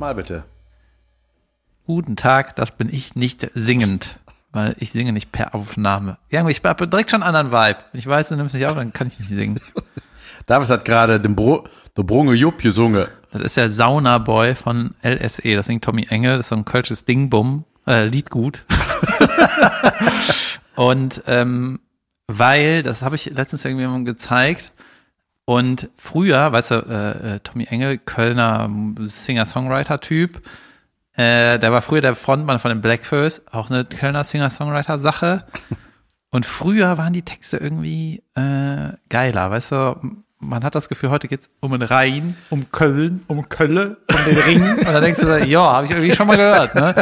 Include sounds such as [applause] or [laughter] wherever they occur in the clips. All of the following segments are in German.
Nochmal bitte. Guten Tag, das bin ich nicht singend, weil ich singe nicht per Aufnahme. Ja, ich habe direkt schon einen anderen Vibe. Ich weiß, du nimmst mich auf, dann kann ich nicht singen. [laughs] David hat gerade den Bro, der Brunge Jupp gesungen. Das ist der Sauna-Boy von LSE. Das singt Tommy Engel. Das ist so ein kölsches Dingbum. Äh, Liedgut. [laughs] [laughs] und ähm, weil, das habe ich letztens irgendwie mal gezeigt, und früher, weißt du, äh, äh, Tommy Engel, Kölner Singer-Songwriter-Typ, äh, der war früher der Frontmann von den Blackfurs, auch eine Kölner Singer-Songwriter-Sache. Und früher waren die Texte irgendwie äh, geiler, weißt du, man hat das Gefühl, heute geht's um den Rhein, um Köln, um Kölle, um den Ring. Und dann denkst du, ja, habe ich irgendwie schon mal gehört. Ne?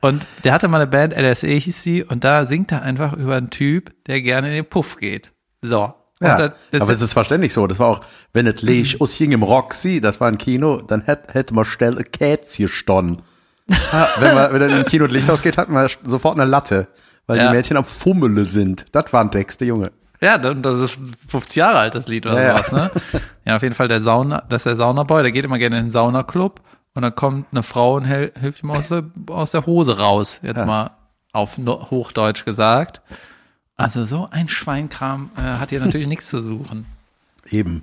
Und der hatte mal eine Band, LSE hieß sie, und da singt er einfach über einen Typ, der gerne in den Puff geht. So. Ja, dann, aber es ist verständlich so. Das war auch, wenn es Leich [clears throat] aus hing im Roxy, das war ein Kino, dann hätte hätte man schnell ein Kätzchen gestanden. Ja, wenn man, wenn dann im Kino das Licht ausgeht, hat man sofort eine Latte, weil Ja. die Mädchen am Fummele sind. Das waren Texte, Junge. Ja, das ist 50 Jahre alt, das Lied oder Ja, sowas, ne? Ja, auf jeden Fall der Sauna, das ist der Saunaboy, der geht immer gerne in den Saunaclub und dann kommt eine Frau und hilft ihm aus der, aus der Hose raus, jetzt mal auf Hochdeutsch gesagt. Also so ein Schweinkram äh, hat hier natürlich nichts zu suchen. Eben.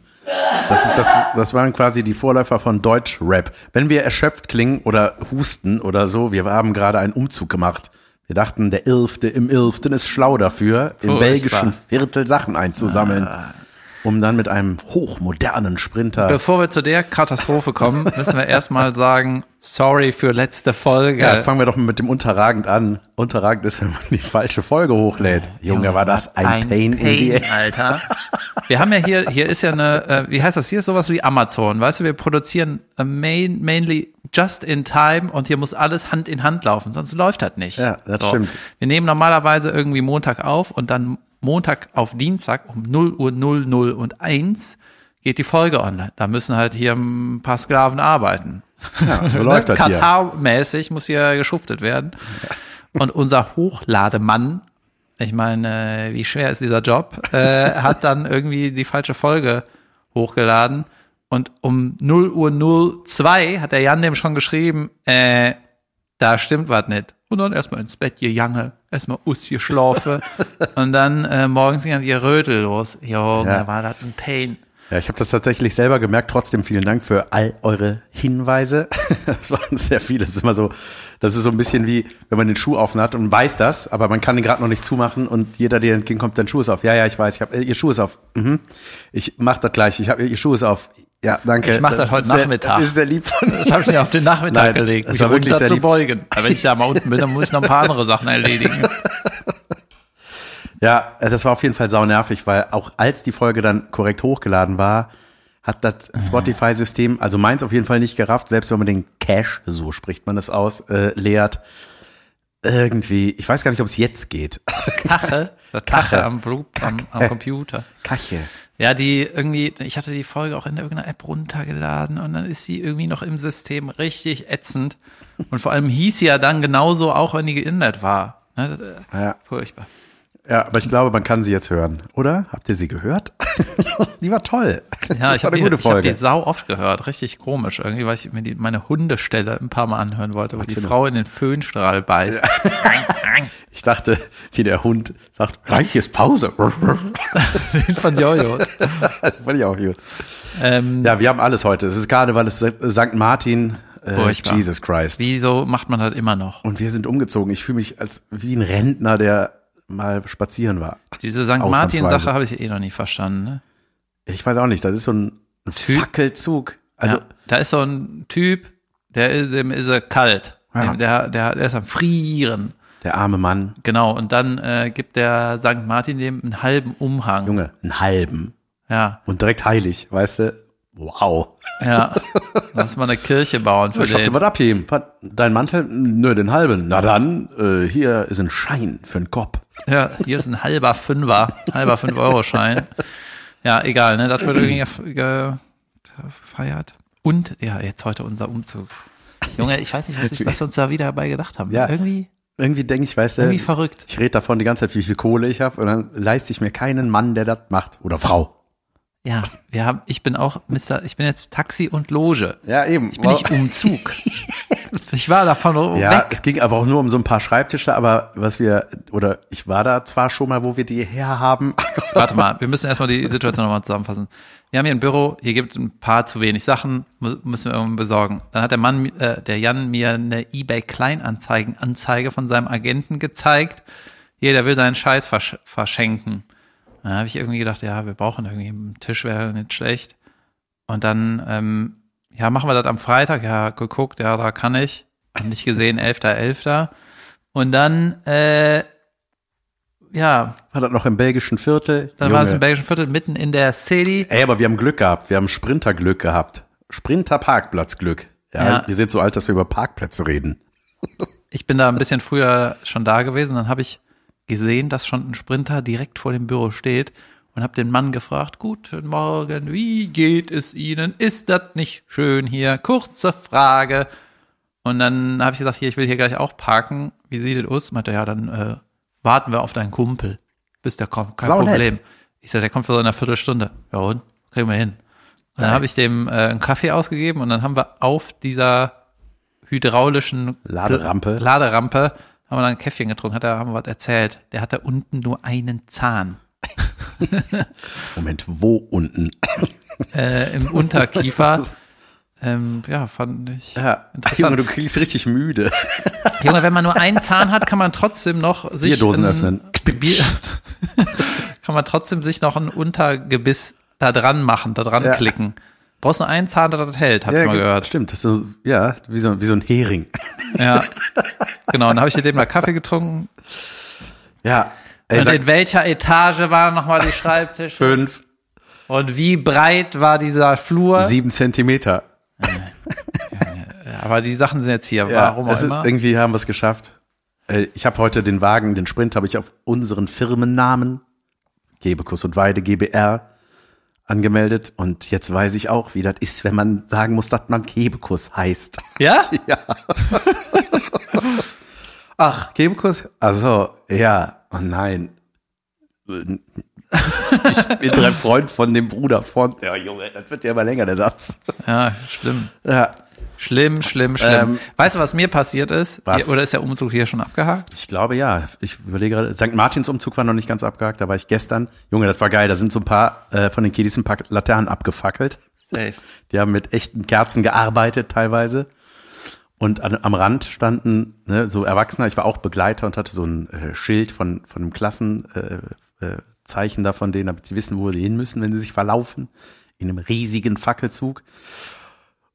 Das ist das, das waren quasi die Vorläufer von Deutsch-Rap. Wenn wir erschöpft klingen oder husten oder so, wir haben gerade einen Umzug gemacht. Wir dachten, der Irfte im Irften ist schlau dafür, im Furchtbar. belgischen Viertel Sachen einzusammeln, um dann mit einem hochmodernen Sprinter. Bevor wir zu der Katastrophe kommen, [laughs] müssen wir erstmal sagen, sorry für letzte Folge. ja, fangen wir doch mit dem Unterragend an. Unterragend ist, wenn man die falsche Folge hochlädt. Junge, war das ein, Pain, in the ass. Alter. [laughs] Wir haben ja hier, hier ist ja eine, äh, wie heißt das? Hier ist sowas wie Amazon, weißt du, wir produzieren äh, main, mainly just in time und hier muss alles Hand in Hand laufen, sonst läuft das nicht. Ja, das stimmt. Wir nehmen normalerweise irgendwie Montag auf und dann Montag auf Dienstag um 0 Uhr 00 und 1 geht die Folge online. Da müssen halt hier ein paar Sklaven arbeiten. Ja, so [laughs] läuft das hier. Katar-mäßig muss hier geschuftet werden. Und unser Hochlademann, ich meine, äh, wie schwer ist dieser Job, äh, hat dann irgendwie die falsche Folge hochgeladen. Und um 0 Uhr 02 hat der Jan dem schon geschrieben, äh, da stimmt was nicht. Und dann erstmal ins Bett gejange, erstmal ausgeschlafen. [laughs] und dann äh, morgens ging dann die Rötel los. Junge, Ja. war das ein Pain. Ja, ich habe das tatsächlich selber gemerkt. Trotzdem vielen Dank für all eure Hinweise. [laughs] Das waren sehr viele. Das ist immer so, das ist so ein bisschen wie, wenn man den Schuh offen hat und weiß das, aber man kann den gerade noch nicht zumachen und jeder, der entgegenkommt, dein Schuh ist auf. Ja, ja, ich weiß, ich hab, äh, ihr Schuh ist auf. Mhm. Ich mach das gleich. Ich habe ihr Schuh ist auf. Ja, danke. Ich mach das heute ist sehr- Nachmittag. Ist sehr lieb von Das [laughs] habe ich mir auf den Nachmittag Nein, gelegt, das mich runter zu lieb. beugen. Aber wenn ich da mal unten bin, dann muss ich noch ein paar andere Sachen erledigen. Ja, äh, das war auf jeden Fall sau nervig, weil auch als die Folge dann korrekt hochgeladen war, hat das Spotify-System, also meins auf jeden Fall nicht gerafft, selbst wenn man den Cache, so spricht man es aus, äh, leert. Irgendwie, ich weiß gar nicht, ob es jetzt geht. Kache, [laughs] das Kache am, Blu- am, am Computer. Kache. Ja, die irgendwie, ich hatte die Folge auch in irgendeiner App runtergeladen und dann ist sie irgendwie noch im System richtig ätzend. Und vor allem hieß sie ja dann genauso, auch wenn die geändert war. Ne, Ja. Furchtbar. Ja, aber ich glaube, man kann sie jetzt hören, oder? Habt ihr sie gehört? [laughs] die war toll. Ja, das ich habe die, ich hab die sau oft gehört. Richtig komisch. Irgendwie, weil ich mir die, meine Hundestelle ein paar Mal anhören wollte, wo die für eine- Frau in den Föhnstrahl beißt. Ich dachte, wie der Hund sagt, gleich ist Pause. Den [laughs] von Jojo. [laughs] Fand ich auch gut. Ähm, Ja, wir haben alles heute. Es ist gerade, weil es St. Martin, äh, Furchtbar. Jesus Christ. Wieso macht man das immer noch? Und wir sind umgezogen. Ich fühle mich als wie ein Rentner, der mal spazieren war. Diese St. Martin-Sache habe ich eh noch nie verstanden. Ne? Ich weiß auch nicht, das ist so ein, Typ. Fackelzug. Also, ja, da ist so ein Typ, der ist, dem ist er kalt. Ja. Der, der, der ist am Frieren. der arme Mann, Genau. Und dann äh, gibt der St. Martin dem einen halben Umhang. Junge, einen halben. Ja, Und direkt heilig, weißt du? Wow. ja. Lass mal eine Kirche bauen für Ich hab dir den. was abheben. Dein Mantel? Nö, den halben. Na dann, äh, hier ist ein Schein für den Kopf. Ja, hier ist ein halber Fünfer, halber Fünf-Euro-Schein. Ja, egal, ne? Das wird irgendwie ge- gefeiert. Und, ja, jetzt heute unser Umzug. Junge, ich weiß nicht, was, ich, was wir uns da wieder dabei gedacht haben. Ja. Irgendwie, Irgendwie denke ich, weißt du, irgendwie verrückt. ich rede davon die ganze Zeit, wie viel Kohle ich habe und dann leiste ich mir keinen Mann, der das macht. Oder Frau. Ja, wir haben, ich bin auch Mr., ich bin jetzt Taxi und Loge. Ja, eben. Ich bin nicht Umzug. [laughs] ich war davon Ja, weg. es ging aber auch nur um so ein paar Schreibtische, aber was wir, oder ich war da zwar schon mal, wo wir die herhaben. [laughs] Warte mal, wir müssen erstmal die Situation nochmal zusammenfassen. Wir haben hier ein Büro, hier gibt es ein paar zu wenig Sachen, müssen wir irgendwann besorgen. Dann hat der Mann, äh, der Jan, mir eine eBay Kleinanzeigen-Anzeige von seinem Agenten gezeigt. Hier, der will seinen Scheiß versch verschenken. Dann habe ich irgendwie gedacht, ja, wir brauchen irgendwie einen Tisch, wäre nicht schlecht. Und dann, ähm, ja, machen wir das am Freitag. Ja, geguckt, ja, da kann ich. Hab nicht gesehen, [laughs] 11.11. Und dann, äh, ja, War das noch im belgischen Viertel? dann war es Junge. im belgischen Viertel mitten in der City. Ey, aber wir haben Glück gehabt. Wir haben Sprinterglück gehabt. Sprinter-Parkplatzglück. Ja, Ja. wir sind so alt, dass wir über Parkplätze reden. Ich bin da ein bisschen früher schon da gewesen. Dann habe ich gesehen, dass schon ein Sprinter direkt vor dem Büro steht und habe den Mann gefragt, guten Morgen, wie geht es Ihnen? Ist das nicht schön hier? Kurze Frage. Und dann habe ich gesagt, hier, ich will hier gleich auch parken. Wie sieht es aus? Meinte, er, ja, dann äh, warten wir auf deinen Kumpel, bis der kommt. Kein Saunett. Problem. Ich sage, der kommt für so eine Viertelstunde. Ja und? Kriegen wir hin. Und dann habe ich dem äh, einen Kaffee ausgegeben und dann haben wir auf dieser hydraulischen Laderampe. Laderampe haben wir dann ein Käffchen getrunken, hat er, haben wir was erzählt. Der hatte unten nur einen Zahn [laughs] Moment, wo unten? [laughs] äh, im Unterkiefer. ähm, ja, fand ich Ja, interessant. Junge, du kriegst richtig müde. [laughs] Junge, wenn man nur einen Zahn hat, kann man trotzdem noch sich Bierdosen öffnen. Bier, kann man trotzdem sich noch ein Untergebiss da dran machen, da dran Ja. klicken. Brauchst nur einen Zahn, der das hält, hab ja, ich mal ge- gehört. Stimmt, das ist so, ja, wie so, wie so ein Hering. Ja. Genau, und dann habe ich mit dem mal Kaffee getrunken. Ja. Ey, Und in welcher Etage waren nochmal die Schreibtische? fünf, Und wie breit war dieser Flur? sieben Zentimeter. Aber die Sachen sind jetzt hier, Ja, warum auch es ist, immer. irgendwie haben wir es geschafft. Äh, Ich habe heute den Wagen, den Sprint, habe ich auf unseren Firmennamen, Gebekuss und Weide, GBR, angemeldet. Und jetzt weiß ich auch, wie das ist, wenn man sagen muss, dass man Gebekuss heißt. Ja? [laughs] [laughs] Ach, Gebekuss? Also, ja, oh nein. Ich bin der Freund von dem Bruder von. Ja, Junge, das wird ja immer länger, der Satz. Ja, schlimm. Ja, Schlimm, schlimm, schlimm. Ähm, weißt du, was mir passiert ist? Was? Oder ist der Umzug hier schon abgehakt? ich glaube ja. Ich überlege gerade, St. Martins Umzug war noch nicht ganz abgehakt, da war ich gestern. Junge, das war geil. Da sind so ein paar äh, von den Kiddies ein paar Laternen abgefackelt. Safe. Die haben mit echten Kerzen gearbeitet teilweise. Und an, am Rand standen ne, so Erwachsene, ich war auch Begleiter und hatte so ein äh, Schild von, von einem Klassenzeichen äh, äh, Zeichen da von denen, damit sie wissen, wo sie hin müssen, wenn sie sich verlaufen. In einem riesigen Fackelzug.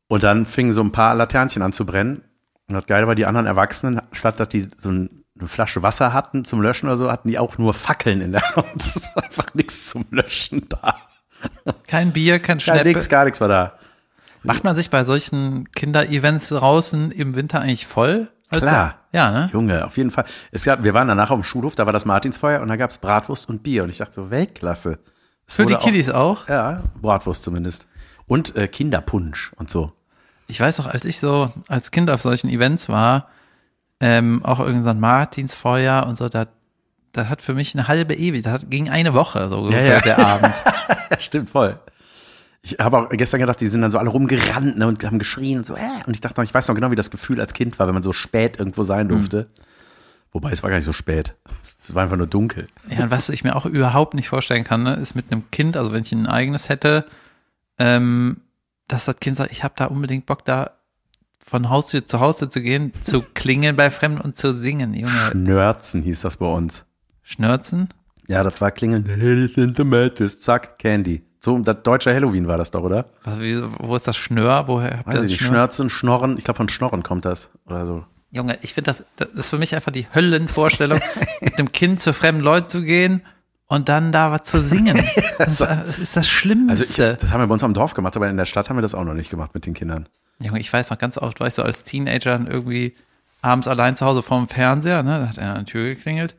Und dann fingen so ein paar Laternchen an zu brennen. Und das Geile war, die anderen Erwachsenen, statt dass die so ein, eine Flasche Wasser hatten zum Löschen oder so, hatten die auch nur Fackeln in der Hand. [laughs] Ist einfach nichts zum Löschen da. Kein Bier, kein Gar Schneppe. nichts, gar nichts war da. Macht man sich bei solchen Kinder-Events draußen im Winter eigentlich voll? Also- Klar. Ja, ne? Junge, auf jeden Fall. Es gab, wir waren danach auf dem Schulhof, da war das Martinsfeuer und da gab's Bratwurst und Bier. Und ich dachte so, Weltklasse. Es Für die Kiddies auch. Auch, ja, Bratwurst zumindest. Und äh, Kinderpunsch und so. Ich weiß noch, als ich so als Kind auf solchen Events war, ähm, auch irgendein Martinsfeuer und so, da, da hat für mich eine halbe ewig, da hat, ging eine Woche so ungefähr ja. der Abend. [laughs] Ja, stimmt voll. Ich habe auch gestern gedacht, die sind dann so alle rumgerannt ne, und haben geschrien und so. Äh. Und ich dachte noch, ich weiß noch genau, wie das Gefühl als Kind war, wenn man so spät irgendwo sein durfte. Wobei es war gar nicht so spät. Es war einfach nur dunkel. Ja, und was ich mir auch überhaupt nicht vorstellen kann, ne, ist mit einem Kind, also wenn ich ein eigenes hätte, ähm, dass das Kind sagt, ich habe da unbedingt Bock, da von Haustür zu Haustür zu gehen, zu [laughs] klingeln bei Fremden und zu singen, Junge. Nörzen hieß das bei uns. Schnörzen? Ja, das war klingeln. Hell in the Mattis, zack, Candy. So, das deutsche Halloween war das doch, oder? Was, wie, wo ist das Schnör? Woher habt ihr Weiß das ich nicht. Schnör? Schnörzen, Schnorren. Ich glaube, von Schnorren kommt das. Oder so. Junge, ich finde das, das ist für mich einfach die Höllenvorstellung, [laughs] mit dem Kind zu fremden Leuten zu gehen und dann da was zu singen. [laughs] Das, ist- das ist das Also, ich, Schlimmste. das haben wir bei uns am Dorf gemacht, aber in der Stadt haben wir das auch noch nicht gemacht mit den Kindern. Junge, ich weiß noch ganz oft, weißt du, als Teenager dann irgendwie abends allein zu Hause vorm Fernseher, ne, da hat er an die Tür geklingelt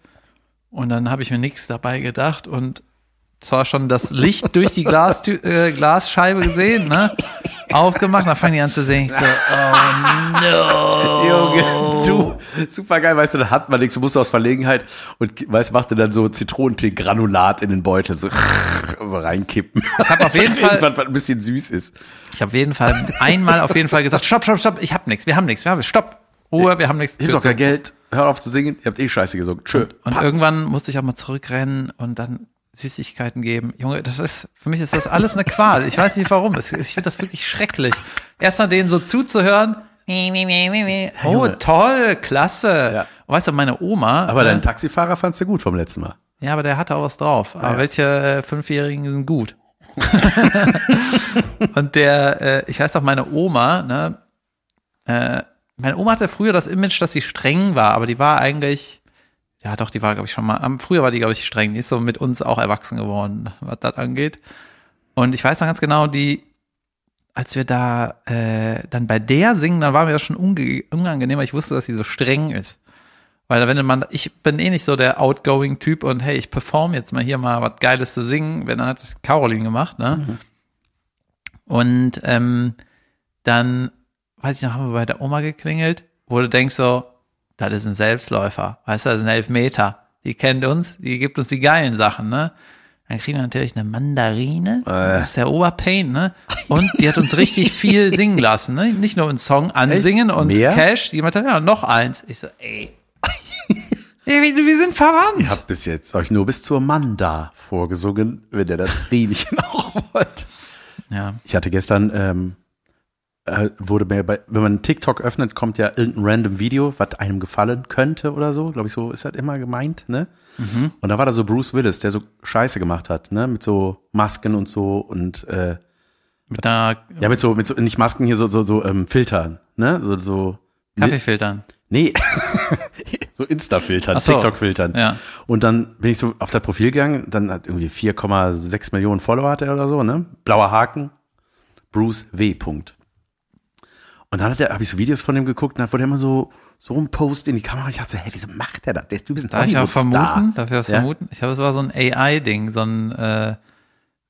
und dann habe ich mir nichts dabei gedacht und zwar schon das Licht durch die Glastü äh, Glasscheibe gesehen, ne, aufgemacht, dann fangen die an zu singen, ich so, oh no. Junge, du, super geil, weißt du, da hat man nichts, du musst aus Verlegenheit und weißt, machte dann so Zitronentee-Granulat in den Beutel. So. so reinkippen. Ich habe auf jeden [laughs] Fall, was ein bisschen süß ist. ich habe auf jeden Fall einmal auf jeden Fall gesagt, stopp, stopp, stopp, ich hab nichts, wir haben nichts, wir haben stopp, Ruhe, wir haben nichts. Ich hab doch kein Geld. Hör auf zu singen. Ihr habt eh Scheiße gesungen. Tschö. Und Patz. irgendwann musste ich auch mal zurückrennen und dann Süßigkeiten geben. Junge, das ist, für mich ist das alles eine Qual. Ich weiß nicht warum. Es- Ich finde das wirklich schrecklich. Erstmal denen so zuzuhören. Oh, toll, klasse. Ja. Weißt du, meine Oma. Aber äh, deinen Taxifahrer fandst du gut vom letzten Mal. Ja, aber der hatte auch was drauf. Aber ja. welche äh, Fünfjährigen sind gut? [laughs] und der, äh, ich weiß auch, meine Oma, ne, äh, meine Oma hatte früher das Image, dass sie streng war, aber die war eigentlich, ja doch, die war, glaube ich, schon mal, am- früher war die, glaube ich, streng, die ist so mit uns auch erwachsen geworden, was das angeht. Und ich weiß noch ganz genau, die, als wir da äh, dann bei der singen, dann war mir das schon unangenehm, weil ich wusste, dass sie so streng ist. Weil wenn man, ich bin eh nicht so der outgoing Typ und hey, ich perform jetzt mal hier mal was Geiles zu singen, wenn dann hat das Caroline gemacht, ne? Und ähm, dann, weiß ich noch, haben wir bei der Oma geklingelt, wo du denkst so, das ist ein Selbstläufer, weißt du, das ist ein Elfmeter. Die kennt uns, die gibt uns die geilen Sachen, ne? Dann kriegen wir natürlich eine Mandarine, das ist der Oberpain, ne? Und die hat uns richtig viel [laughs] singen lassen, ne? Nicht nur einen Song ansingen und Mehr? Cash, die meinte, ja, noch eins. Ich so, ey. [laughs] Ey, wir, wir sind verwandt. Ihr habt bis jetzt euch nur bis zur Manda vorgesungen, wenn ihr das Riedchen [laughs] auch wollt. Ja. Ich hatte gestern, ähm, äh, wurde mir bei, wenn man TikTok öffnet, kommt ja irgendein random Video, was einem gefallen könnte oder so. Glaube ich, so ist das immer gemeint, ne? Und da war da so Bruce Willis, der so Scheiße gemacht hat, ne? Mit so Masken und so und äh, Mit einer ja, mit so, mit so, nicht Masken hier, so, so, so ähm, Filtern, ne? So, so Kaffeefiltern. Nee, [laughs] so Insta-Filtern, so. TikTok-Filtern. Ja. Und dann bin ich so auf das Profil gegangen, dann hat irgendwie 4,6 Millionen Follower hat er oder so, ne? Blauer Haken, Bruce W. Punkt. Und dann hat er, habe ich so Videos von ihm geguckt und dann wurde er immer so, so rumpost in die Kamera. Ich dachte so, hey, wieso macht er das? Der ist- Du bist ein Darf ich auch vermuten? Darf ich was Ja? vermuten? Ich glaube, es war so ein AI-Ding, so ein, äh,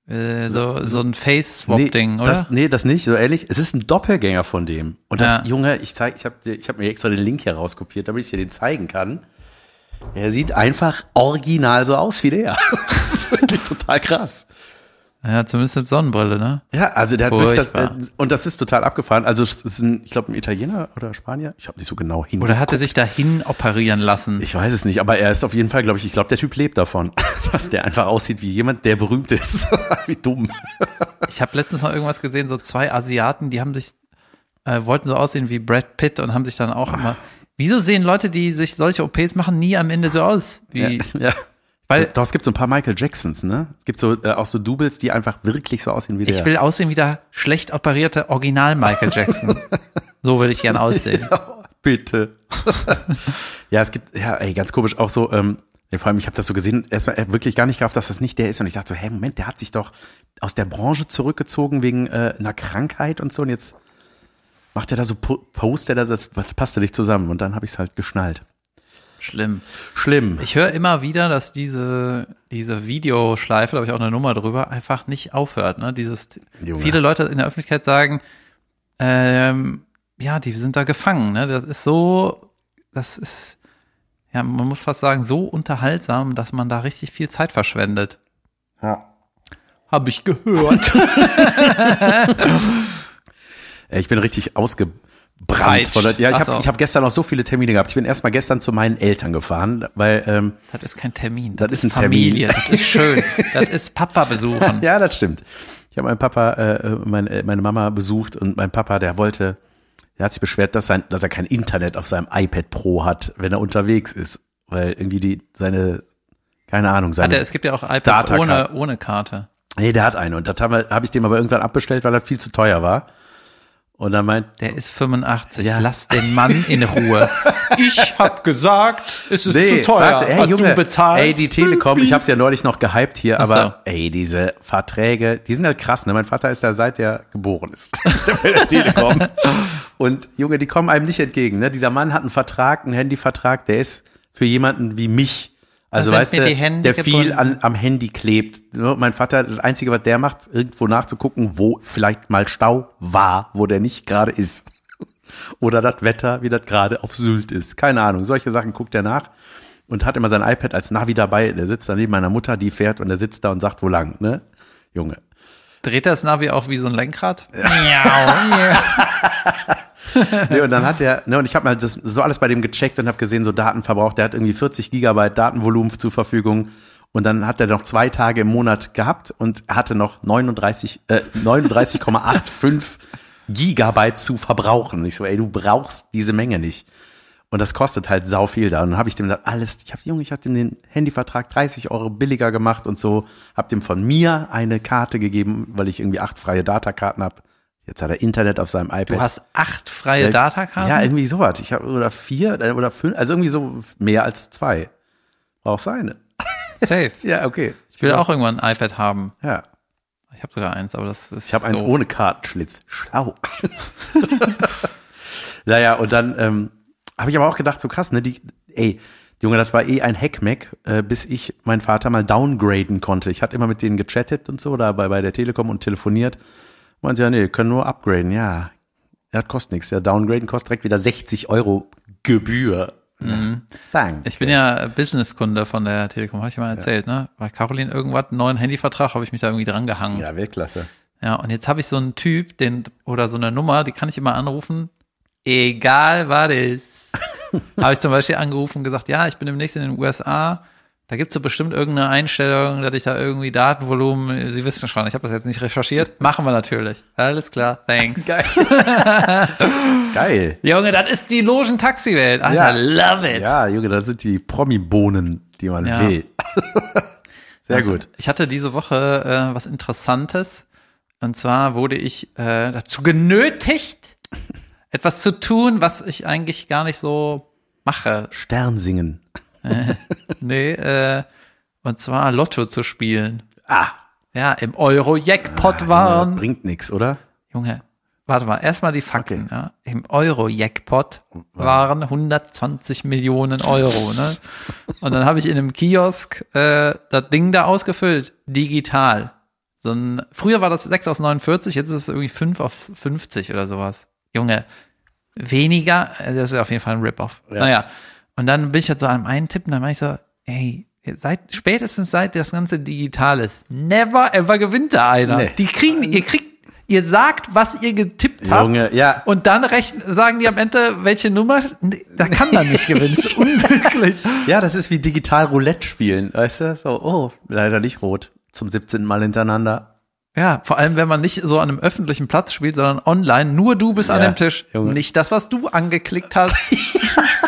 äh, so, so ein Face-Swap-Ding, nee, oder? Das, nee, das nicht, so ehrlich. Es ist ein Doppelgänger von dem. Und das Ja. Junge, ich zeig, ich habe ich hab mir extra den Link hier rauskopiert, damit ich dir den zeigen kann. Er sieht einfach original so aus wie der. [laughs] Das ist wirklich total krass. Ja, zumindest mit Sonnenbrille, ne? Ja, also der hat wirklich das, Furchtbar. äh, und das ist total abgefahren. Also es ist ein, ich glaube, ein Italiener oder Spanier. Ich habe nicht so genau hin. Oder hat er sich dahin operieren lassen? ich weiß es nicht, aber er ist auf jeden Fall, glaube ich, ich glaube, der Typ lebt davon, [laughs] dass der einfach aussieht wie jemand, der berühmt ist. [laughs] wie dumm. Ich habe letztens noch irgendwas gesehen, so zwei Asiaten, die haben sich, äh, wollten so aussehen wie Brad Pitt und haben sich dann auch immer. Wieso sehen Leute, die sich solche OPs machen, nie am Ende so aus? Wie, ja. Weil Doch, es gibt so ein paar Michael Jacksons, ne? Es gibt so äh, auch so Doubles, die einfach wirklich so aussehen wie der. ich will aussehen wie der schlecht operierte Original Michael Jackson. [laughs] so will ich gern aussehen. Ja, bitte. [laughs] ja, es gibt, ja, ey, ganz komisch, auch so, ähm, vor allem, ich habe das so gesehen, erstmal äh, wirklich gar nicht gerafft, dass das nicht der ist. Und ich dachte so, hey, Moment, der hat sich doch aus der Branche zurückgezogen wegen äh, einer Krankheit und so. Und jetzt macht er da so, po post er da, das passte nicht zusammen. Und dann habe ich es halt geschnallt. Schlimm. Schlimm. Ich höre immer wieder, dass diese, diese Videoschleife, da habe ich auch eine Nummer drüber, einfach nicht aufhört. Ne? Dieses, Junge. viele Leute in der Öffentlichkeit sagen, ähm, ja, die sind da gefangen. Ne? Das ist so, das ist, ja, man muss fast sagen, so unterhaltsam, dass man da richtig viel Zeit verschwendet. ja. Habe ich gehört. [laughs] Ich bin richtig ausgebrannt. Der, ja, ich habe so. hab gestern noch so viele Termine gehabt. Ich bin erstmal gestern zu meinen Eltern gefahren, weil, ähm, Das ist kein Termin. Das ist ein Termin. Familie. Das ist schön. Das ist Papa besuchen. [laughs] Ja, das stimmt. Ich habe meinen Papa, äh, meine, äh, meine Mama besucht und mein Papa, der wollte, der hat sich beschwert, dass, sein, dass er kein Internet auf seinem iPad Pro hat, wenn er unterwegs ist, weil irgendwie die seine, keine Ahnung, Hat seine. er, es gibt ja auch iPads ohne, ohne Karte. nee, der hat eine und das habe hab hab ich dem aber irgendwann abbestellt, weil das viel zu teuer war. Und dann meint, Der ist 85. Ja. Lass den Mann in Ruhe. [laughs] Ich hab gesagt, es ist nee, zu teuer. warte, ey, Hast Junge, du bezahlt? ey, die Telekom, ich habe es ja neulich noch gehypt hier, Ach so. aber ey, diese Verträge, die sind halt krass, ne? Mein Vater ist ja seit der geboren ist, [laughs] ist der bei der Telekom. Und Junge, die kommen einem nicht entgegen, ne? Dieser Mann hat einen Vertrag, einen Handyvertrag, der ist für jemanden wie mich, also sind weißt du, die Hände der viel gebunden? an, am Handy klebt. Mein Vater, das Einzige, was der macht, irgendwo nachzugucken, wo vielleicht mal Stau war, wo der nicht gerade ist. [laughs] Oder das Wetter, wie das gerade auf Sylt ist. Keine Ahnung, solche Sachen guckt er nach. und hat immer sein iPad als Navi dabei. Der sitzt da neben meiner Mutter, die fährt und der sitzt da und sagt, wo lang, ne? Junge. Dreht das Navi auch wie so ein Lenkrad? [laughs] [laughs] nee, und dann hat er, ne, und ich habe mal das so alles bei dem gecheckt und habe gesehen, so Datenverbrauch, der hat irgendwie 40 Gigabyte Datenvolumen zur Verfügung. Und dann hat er noch zwei Tage im Monat gehabt und hatte noch 39, äh, 39,85 [laughs] Gigabyte zu verbrauchen. Ich so, ey, du brauchst diese Menge nicht. Und das kostet halt sau viel da. Und dann habe ich dem das alles, ich habe Junge, ich habe dem den Handyvertrag 30 Euro billiger gemacht und so, habe dem von mir eine Karte gegeben, weil ich irgendwie acht freie Datakarten habe. Jetzt hat er Internet auf seinem iPad. Du hast acht freie Ja, Datakarten? Ja, irgendwie sowas. Ich habe oder vier äh, oder fünf, also irgendwie so mehr als zwei. Brauchst eine. [laughs] Safe. Ja, okay. Ich will auch irgendwann ein iPad haben. Ja. Ich habe sogar eins, aber das ist. Ich habe eins ohne Kartenschlitz. Schlau. [laughs] naja, und dann ähm, habe ich aber auch gedacht, so krass, ne? Die, ey, Junge, das war eh ein Hackmack, äh, bis ich meinen Vater mal downgraden konnte. Ich hatte immer mit denen gechattet und so, da bei, bei der Telekom und telefoniert. Meinen sie, ja, nee, können nur upgraden. Ja, ja, kostet nichts. Ja, downgraden kostet direkt wieder 60 Euro Gebühr. Mhm. Danke. Ich bin ja Businesskunde von der Telekom, habe ich mal erzählt, ne? Bei Caroline irgendwas, neuen Handyvertrag, habe ich mich da irgendwie dran gehangen. Ja, Weltklasse. Ja, und jetzt habe ich so einen Typ, den oder so eine Nummer, die kann ich immer anrufen, egal was ist. [laughs] habe ich zum Beispiel angerufen und gesagt, ja, ich bin demnächst in den USA. Da gibt's so bestimmt irgendeine Einstellung, dass ich da irgendwie Datenvolumen, Sie wissen schon, ich habe das jetzt nicht recherchiert. Machen wir natürlich. Alles klar, thanks. [laughs] Geil. [laughs] Geil. Junge, das ist die Logen-Taxi-Welt. Alter, love it. Ja, Junge, das sind die Promi-Bohnen, die man Ja. will. [laughs] Sehr Also, gut. Ich hatte diese Woche äh, was Interessantes. Und zwar wurde ich äh, dazu genötigt, etwas zu tun, was ich eigentlich gar nicht so mache. Stern singen. Nee, äh, und zwar Lotto zu spielen. Ah, Ja, im Euro-Jackpot Junge, waren. bringt nix, oder? Junge, warte mal, erstmal die Fakten. Ja. Im Euro-Jackpot waren 120 Millionen Euro. Ne? Und dann habe ich in einem Kiosk äh, das Ding da ausgefüllt, digital. So ein, früher war das 6 aus 49, jetzt ist es irgendwie 5 auf 50 oder sowas. Junge, weniger, äh, das ist auf jeden Fall ein Rip-Off. Ja. Naja, und dann bin ich halt so am einen tippen, dann meine ich so, ey, seit, spätestens seit das Ganze digital ist, never ever gewinnt da einer. Nee. Die kriegen, ihr kriegt, ihr sagt, was ihr getippt habt. Junge, ja. Und dann rechnen, sagen die am Ende, welche Nummer, da kann man nicht gewinnen, ist [laughs] unmöglich. Ja, das ist wie digital Roulette spielen, weißt du? So, oh, leider nicht rot. Zum 17. Mal hintereinander. Ja, vor allem, wenn man nicht so an einem öffentlichen Platz spielt, sondern online, nur du bist an Ja, dem Tisch. Junge. Nicht das, was du angeklickt hast. [laughs]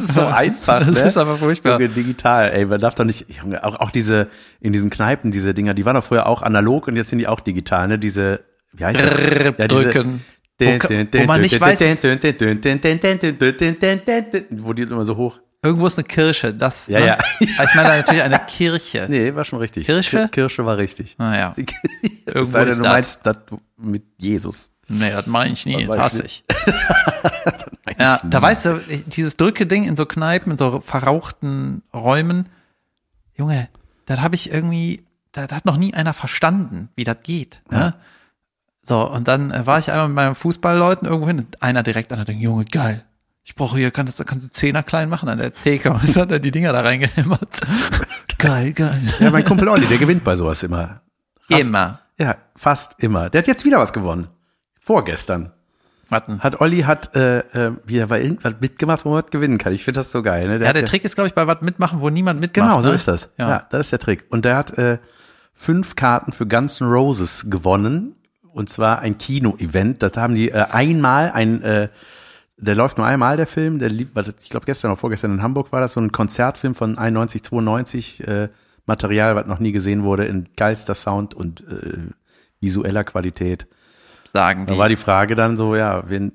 Das ist so einfach, Das ne? ist aber furchtbar. Junge, digital, ey, man darf doch nicht, Junge, auch, auch diese, in diesen Kneipen, diese Dinger, die waren doch früher auch analog und jetzt sind die auch digital, ne? Diese, wie heißt das? Drrrr, drücken. Wo, man nicht weiß, Wo die immer so hoch. irgendwo ist eine Kirche, das. Ja, ne? ja. Ich meine natürlich eine Kirche. Nee, war schon richtig. Kirche? Ki- Kirche war richtig. Naja, Es Irgendwo denn, ist du meinst das mit Jesus. Nee, das meine ich nie, Das hasse ich [laughs] ich. Ja, da weißt du, dieses Drücke-Ding in so Kneipen, in so verrauchten Räumen, Junge, das habe ich irgendwie, das hat noch nie einer verstanden, wie das geht. Ne? So, und dann äh, war ich einmal mit meinen Fußballleuten irgendwo hin und einer direkt an der Ding, Junge, geil. Ich brauche hier, kann das, kannst du Zehner klein machen an der Theke. [laughs] Und hat er die Dinger da reingehämmert. [laughs] geil, geil. Ja, mein Kumpel Olli, der gewinnt bei sowas immer. Fast- Immer. Ja, fast immer. Der hat jetzt wieder was gewonnen. Vorgestern. Warten. Hat Olli hat äh, äh, wieder bei irgendwas mitgemacht, wo man was gewinnen kann. Ich finde das so geil. Ne? Ja, hat der Trick ist, glaube ich, bei was mitmachen, wo niemand mitmacht. Genau, so ne? ist das. Ja. Ja. das ist der Trick. Und der hat äh, fünf Karten für Guns N' Roses gewonnen. Und zwar ein Kino-Event. Das haben die äh, einmal ein, äh, der läuft nur einmal, der Film. Der lief, ich glaube gestern oder vorgestern in Hamburg war das so ein Konzertfilm von 91, 92. Äh, Material, was noch nie gesehen wurde, in geilster Sound und äh, visueller Qualität. Sagen die. Da war die Frage dann so, ja, wen,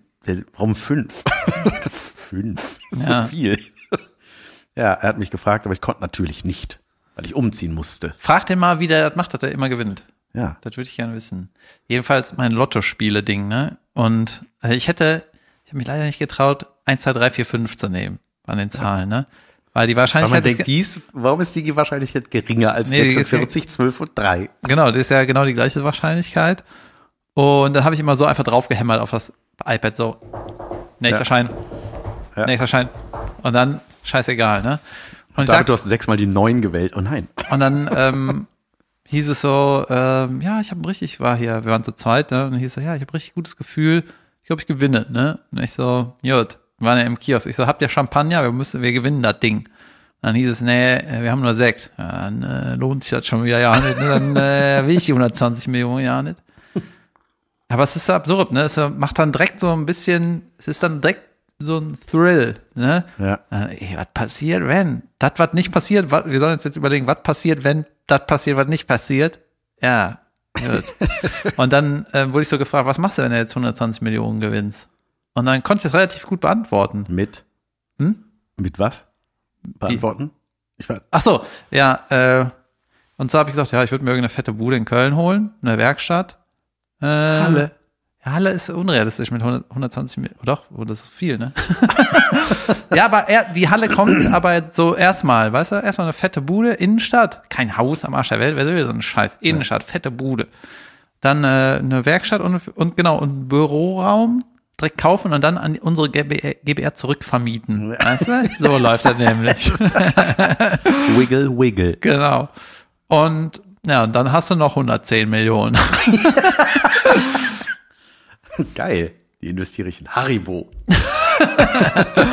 warum fünf? [laughs] fünf, so Ja. viel. [laughs] ja, er hat mich gefragt, aber ich konnte natürlich nicht, weil ich umziehen musste. Frag den mal, wie der das macht, dass er immer gewinnt. Ja, Das würde ich gerne wissen. Jedenfalls mein Lottospiele-Ding, ne? Und äh, ich hätte, ich habe mich leider nicht getraut, 1, 2, 3, 4, 5 zu nehmen an den Zahlen, ne? Weil die weil Wahrscheinlichkeit man denkt, ist, dies, warum ist die Wahrscheinlichkeit geringer als Nee, die ist 46, 12 und 3? genau, das ist ja genau die gleiche Wahrscheinlichkeit. Und dann habe ich immer so einfach draufgehämmert auf das iPad so. Nächster Ja. Schein. Ja. Nächster Schein. Und dann scheißegal, ne? Und, ich David, sag, du hast sechsmal die neun gewählt. Oh nein. und dann ähm, hieß es so, ähm, ja, ich habe richtig, ich war hier, wir waren zu zweit, ne? Und dann hieß so, ja, ich habe richtig gutes Gefühl, ich glaube, ich gewinne, ne? Und ich so, gut, wir waren ja im Kiosk. Ich so, habt ihr Champagner? Wir müssen, wir gewinnen das Ding. Und dann hieß es, nee, wir haben nur Sekt. Ja, dann äh, lohnt sich das schon wieder ja nicht. Ne? Dann äh, will ich die 120 Millionen ja nicht. Aber es ist so absurd, ne? Es macht dann direkt so ein bisschen, es ist dann direkt so ein Thrill, ne? Ja. Äh, ey, was passiert, wenn? Das, was nicht passiert, wat, wir sollen uns jetzt überlegen, was passiert, wenn das passiert, was nicht passiert. Ja. [laughs] Und dann äh, wurde ich so gefragt, was machst du, wenn du jetzt 120 Millionen gewinnst? Und dann konnte ich das relativ gut beantworten. Mit? Hm? Mit was? Beantworten? Ich war, Ach so, ja, äh, und so habe ich gesagt, ja, ich würde mir irgendeine fette Bude in Köln holen, eine Werkstatt. Äh, Halle. Halle ist unrealistisch mit 100, 120 Millionen. Oh, doch, oh, das ist viel, ne? [laughs] ja, aber er, die Halle kommt [clears throat] aber so erstmal, weißt du, erstmal eine fette Bude, Innenstadt, kein Haus am Arsch der Welt, wer will so einen Scheiß, Innenstadt, fette Bude. Dann äh, eine Werkstatt und, und genau, und einen Büroraum direkt kaufen und dann an unsere GBR, GBR zurückvermieten. Weißt du? So läuft das [laughs] nämlich. wiggle, wiggle. Genau. Und ja, und dann hast du noch 110 Millionen. [laughs] Geil. Die investiere ich in Haribo. [laughs]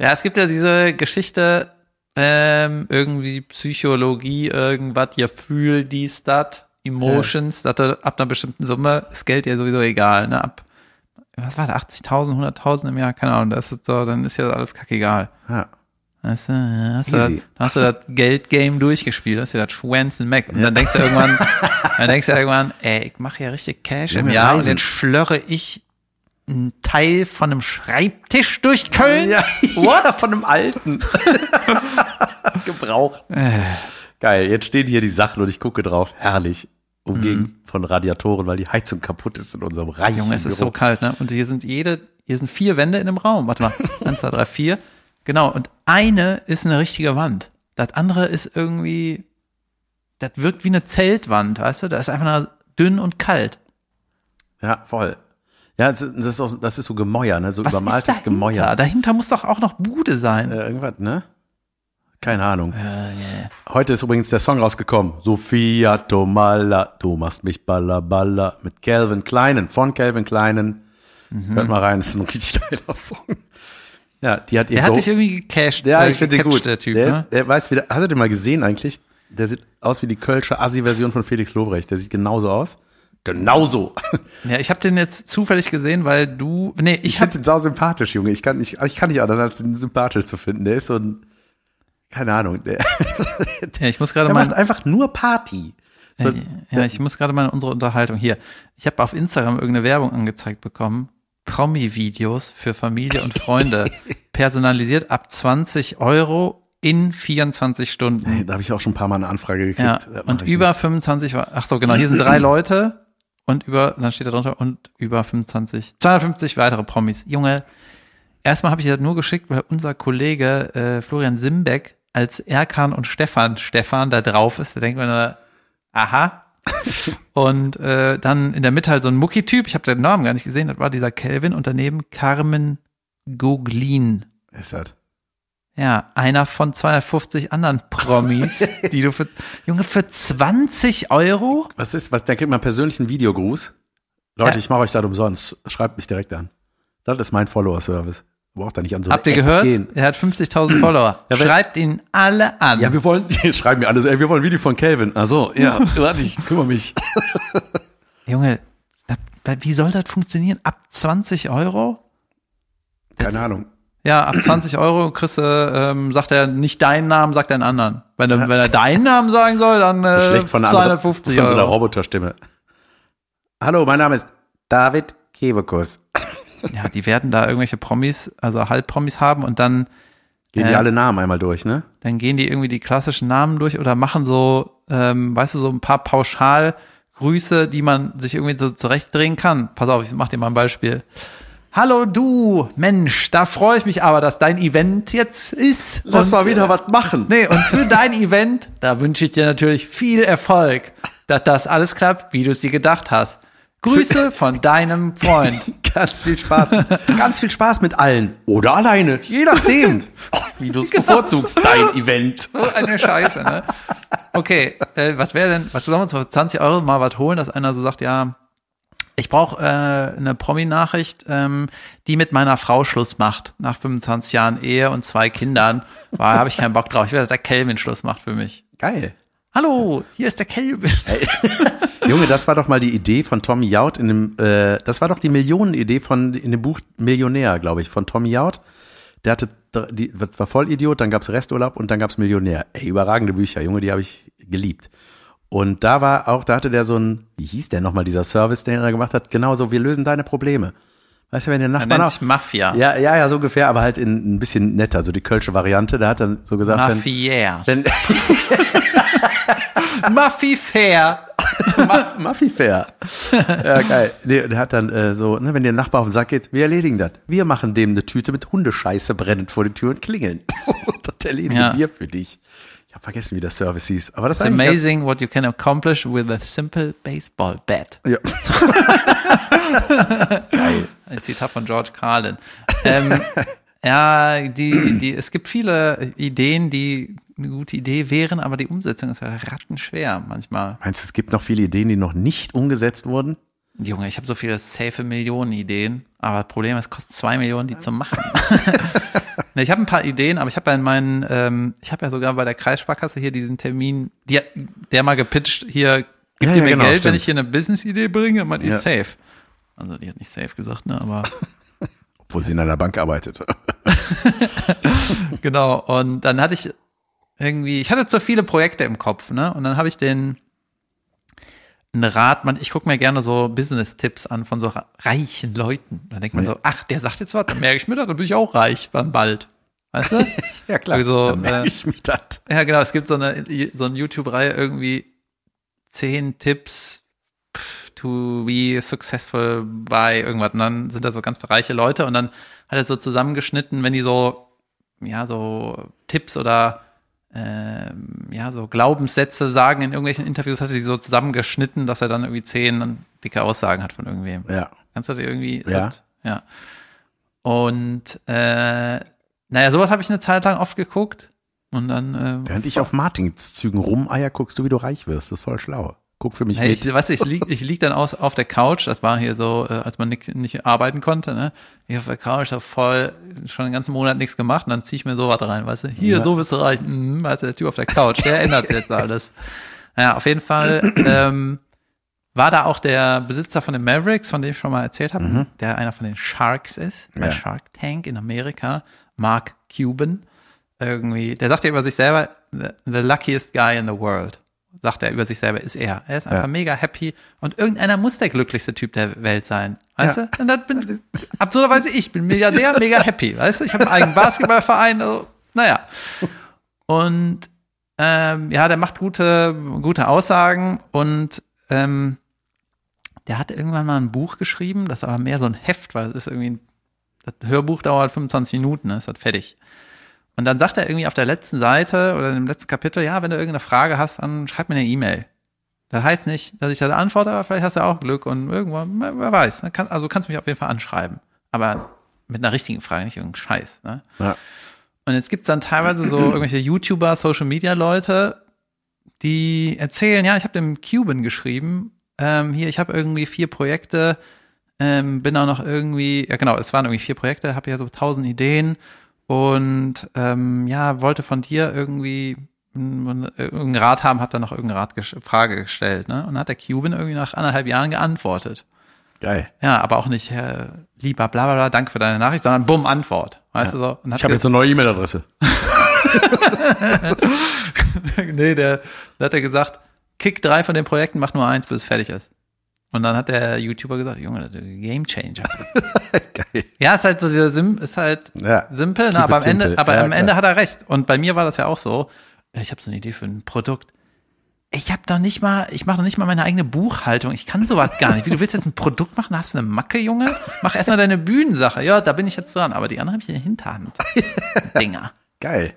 Ja, es gibt ja diese Geschichte, ähm, irgendwie Psychologie, irgendwas, ihr fühlt dies, das, Emotions, dass du ab einer bestimmten Summe ist Geld ja sowieso egal, ne? Ab, was war das, 80.000, 100.000 im Jahr, keine Ahnung, das ist so, dann ist ja alles kackegal. Ja. Weißt du, hast du, das, dann hast du das Geldgame durchgespielt, hast du das Schwänzen Mac. Und dann denkst du irgendwann, [laughs] dann denkst du irgendwann, ey, ich mache ja richtig Cash im Junge, Jahr und Reisen. jetzt schlörre ich einen Teil von einem Schreibtisch durch Köln. Ja, [laughs] ja von einem alten. [laughs] Gebraucht. Äh. Geil, jetzt stehen hier die Sachen und ich gucke drauf. Herrlich. Umgeben von Radiatoren, weil die Heizung kaputt ist in unserem reichen Junge, es ist so kalt, ne? Und hier sind jede, hier sind vier Wände in einem Raum. Warte mal. Eins, zwei, drei, vier. Genau. Und eine ist eine richtige Wand. Das andere ist irgendwie, das wirkt wie eine Zeltwand, weißt du? Das ist einfach nur dünn und kalt. Ja, voll. Ja, das ist, auch, das ist so Gemäuer, ne? So Was übermaltes ist dahinter? Gemäuer. Dahinter muss doch auch noch Bude sein. Äh, irgendwas, ne? Keine Ahnung. Heute ist übrigens der Song rausgekommen. Sophia Tomala, du machst mich balla balla mit Calvin Kleinen, von Calvin Kleinen. Mhm. Hört mal rein, das ist ein richtig geiler [laughs] Song. Ja, die hat ihr Der hat Go- dich irgendwie gecasht. Ja, äh, ich finde den gut. Der Typ, der, ne? der weiß wieder, hast du den mal gesehen eigentlich? Der sieht aus wie die Kölsche Assi-Version von Felix Lobrecht. Der sieht genauso aus. Genauso. [laughs] Ja, ich habe den jetzt zufällig gesehen, weil du, nee, ich, Ich finde den sau sympathisch, Junge. Ich kann nicht, ich kann nicht anders, als ihn sympathisch zu finden. Der ist so ein, keine Ahnung, der, [laughs] [laughs] ja, ich muss gerade mal macht einfach nur Party. So, Ja, ich muss gerade mal in unsere Unterhaltung hier. Ich habe auf Instagram irgendeine Werbung angezeigt bekommen. Promi-Videos für Familie und Freunde. [laughs] personalisiert ab 20 Euro in 24 Stunden. da habe ich auch schon ein paar Mal eine Anfrage gekriegt. Ja, und über 25, war- ach so, genau, hier sind drei [clears throat] Leute und über, dann steht da drunter, und über 25, 250 weitere Promis. Junge, erstmal habe ich das nur geschickt, weil unser Kollege äh, Florian Simbeck als Erkan und Stefan, Stefan da drauf ist, da denkt man aha. Und äh, dann in der Mitte halt so ein Mucki-Typ, ich habe den Namen gar nicht gesehen, das war dieser Kelvin und daneben Carmen Goglin. Ist das. Ja, einer von 250 anderen Promis, [laughs] die du für, Junge, für 20 Euro? Was ist, was, da kriegt man persönlichen Videogruß. Leute, Ja. ich mache euch das umsonst. Schreibt mich direkt an. Das ist mein Follower-Service. Braucht da nicht an so Habt ihr App gehört? Gehen. Er hat 50.000 [clears throat] Follower. Ja, Schreibt ihn alle an. Ja, wir wollen, [laughs] schreiben mir alle so, ey, wir wollen ein Video von Calvin. Ach so, ja, [laughs] warte, ich kümmere mich. [laughs] Junge, das, wie soll das funktionieren? Ab 20 Euro? Keine Ahnung. Ja, ab [clears throat] 20 Euro kriegst du, ähm, sagt er nicht deinen Namen, sagt er einen anderen. Wenn er, wenn er deinen Namen sagen soll, dann So äh, schlecht von einer, anderen- 250 von so einer Euro. Roboterstimme. Hallo, mein Name ist David Kebekus. Ja, die werden da irgendwelche Promis, also Halbpromis haben und dann Gehen die Äh. alle Namen einmal durch, ne? dann gehen die irgendwie die klassischen Namen durch oder machen so, ähm, weißt du, so ein paar Pauschalgrüße, die man sich irgendwie so zurechtdrehen kann. Pass auf, ich mach dir mal ein Beispiel. Hallo du, Mensch, da freue ich mich aber, dass dein Event jetzt ist. Und, äh, was machen. Nee, und für dein Event, da wünsche ich dir natürlich viel Erfolg, dass das alles klappt, wie du es dir gedacht hast. Grüße von deinem Freund. Ganz viel Spaß. Ganz viel Spaß mit allen. Oder alleine. Je nachdem. [laughs] Wie du es bevorzugst. Dein Event. So eine Scheiße, ne? Okay, äh, was wäre denn, was sollen wir uns für 20 Euro mal was holen, dass einer so sagt, ja, ich brauche äh, eine Promi-Nachricht, ähm, die mit meiner Frau Schluss macht, nach 25 Jahren Ehe und zwei Kindern. Da habe ich keinen Bock drauf. Ich will, dass der Kelvin Schluss macht für mich. Geil. Hallo, hier ist der Kelvin. [laughs] Junge, das war doch mal die Idee von Tommy Jaud in dem, äh, das war doch die Millionenidee von, in dem Buch Millionär, glaube ich, von Tommy Jaud. Der hatte, die, war voll Idiot, dann gab's Resturlaub und dann gab's Millionär. Ey, überragende Bücher, Junge, die habe ich geliebt. Und da war auch, da hatte der so ein, wie hieß der nochmal, dieser Service, den er gemacht hat, genauso, wir lösen deine Probleme. Weißt du, wenn der Er Nachbar nennt auch, sich Mafia. ja, ja, ja, so ungefähr, aber halt in ein bisschen netter, so die kölsche Variante, da hat dann so gesagt, wenn, Mafia. [laughs] [laughs] wenn, Maffi-Fair. Ma- Maffi-Fair. Ja, geil. Nee, der hat dann äh, so, ne, wenn ein Nachbar auf den Sack geht, wir erledigen das. Wir machen dem eine Tüte mit Hundescheiße brennend vor die Tür und klingeln. [laughs] So, das erledigen Ja. wir für dich. Ich habe vergessen, wie der Service hieß. Aber das It's amazing what you can accomplish with a simple baseball bat. Ja. [laughs] Ein Zitat von George Carlin. Ähm, ja, die, die, es gibt viele Ideen, die eine gute Idee wären, aber die Umsetzung ist ja rattenschwer manchmal. Meinst du, es gibt noch viele Ideen, die noch nicht umgesetzt wurden? Junge, ich habe so viele safe Millionen Ideen, aber das Problem ist, es kostet zwei Millionen, die zu machen. [laughs] Ne, ich habe ein paar Ideen, aber ich habe ja in meinen, ähm, ich habe ja sogar bei der Kreissparkasse hier diesen Termin, die, der mal gepitcht, hier, gib Ja, dir ja, mir genau, Geld, wenn stimmt. ich hier eine Business-Idee bringe, die Ja. ist safe. Also die hat nicht safe gesagt, ne, aber [laughs] Obwohl sie in einer Bank arbeitet. [laughs] Genau, und dann hatte ich irgendwie, ich hatte zu viele Projekte im Kopf, ne? Und dann habe ich den einen Rat, man, ich gucke mir gerne so Business-Tipps an von so reichen Leuten. Da denkt man so, ach, der sagt jetzt was, dann merke ich mir das, dann bin ich auch reich, dann bald. Weißt du? [laughs] Ja, klar. Also, Dann merk äh, ich mir das. ja, genau, es gibt so eine, so eine YouTube-Reihe irgendwie zehn Tipps to be successful by irgendwas. Und dann sind da so ganz reiche Leute und dann hat er so zusammengeschnitten, wenn die so, ja, so Tipps oder ähm, ja, so Glaubenssätze sagen in irgendwelchen Interviews, hat er die so zusammengeschnitten, dass er dann irgendwie zehn dicke Aussagen hat von irgendwem. Ja. Kannst du dir irgendwie? Ja. Das, ja. Und äh, naja, sowas habe ich eine Zeit lang oft geguckt. Und dann äh, Während ich auf Martinszügen rumeier, guckst du, wie du reich wirst. Das ist voll schlau. Guck für mich Hey, mit. ich, weißt du, ich lieg, ich lieg dann aus, auf der Couch, das war hier so, äh, als man nicht, nicht arbeiten konnte, ne? Ich auf der Couch, hab voll schon den ganzen Monat nichts gemacht und dann zieh ich mir sowas rein, weißt du? Hier, Ja. so wirst du reich. Mhm, weißt du, der Typ auf der Couch, der ändert jetzt alles. Naja, auf jeden Fall ähm, war da auch der Besitzer von den Mavericks, von dem ich schon mal erzählt habe, der einer von den Sharks ist, bei Ja. Shark Tank in Amerika, Mark Cuban. Irgendwie, der sagt ja über sich selber, the, the luckiest guy in the world. Sagt er über sich selber, ist er. Er ist einfach Ja. mega happy und irgendeiner muss der glücklichste Typ der Welt sein. Weißt Ja. du? Und das bin [laughs] absurderweise ich, bin Milliardär, mega happy. Weißt du? Ich habe einen eigenen Basketballverein, also, naja. Und ähm, ja, der macht gute, gute Aussagen und ähm, der hat irgendwann mal ein Buch geschrieben, das ist aber mehr so ein Heft, weil es ist irgendwie, ein, das Hörbuch dauert 25 Minuten, dann ist das fertig. Und dann sagt er irgendwie auf der letzten Seite oder im letzten Kapitel, ja, wenn du irgendeine Frage hast, dann schreib mir eine E-Mail. Das heißt nicht, dass ich da antworte, aber vielleicht hast du auch Glück und irgendwann, wer weiß. Dann kann, also kannst du mich auf jeden Fall anschreiben. Aber mit einer richtigen Frage, nicht irgendeinen Scheiß. Ne? Ja. Und jetzt gibt's dann teilweise so [clears throat] irgendwelche YouTuber, Social Media Leute, die erzählen, ja, ich habe dem Cuban geschrieben, ähm, hier, ich habe irgendwie vier Projekte, ähm, bin auch noch irgendwie, ja genau, es waren irgendwie vier Projekte, habe ja so tausend Ideen und ähm, ja, wollte von dir irgendwie irgendeinen Rat haben, hat dann noch irgendeine Rat ges- Frage gestellt, ne? Und dann hat der Cuban irgendwie nach anderthalb Jahren geantwortet. Geil. Ja, aber auch nicht, äh, lieber bla bla bla, danke für deine Nachricht, sondern bumm, Antwort. Weißt du so? Und Ich habe jetzt eine neue E-Mail-Adresse. [laughs] nee, der, da hat er gesagt, kick drei von den Projekten, mach nur eins, bis es fertig ist. Und dann hat der YouTuber gesagt, Junge, das ist ein Game Changer. [laughs] Geil. ja, ist halt so dieser Sim, ist halt Ja. simpel, ne? aber am Ende, simple. aber Ja, am klar. Ende hat er recht. Und bei mir war das ja auch so. Ich habe so eine Idee für ein Produkt. Ich habe doch nicht mal, ich mache doch nicht mal meine eigene Buchhaltung. Ich kann sowas gar nicht. Wie du willst jetzt ein Produkt machen? Hast du eine Macke, Junge? Mach erstmal deine Bühnensache. Ja, da bin ich jetzt dran. Aber die andere habe ich in der Hinterhand. [laughs] Dinger. Geil.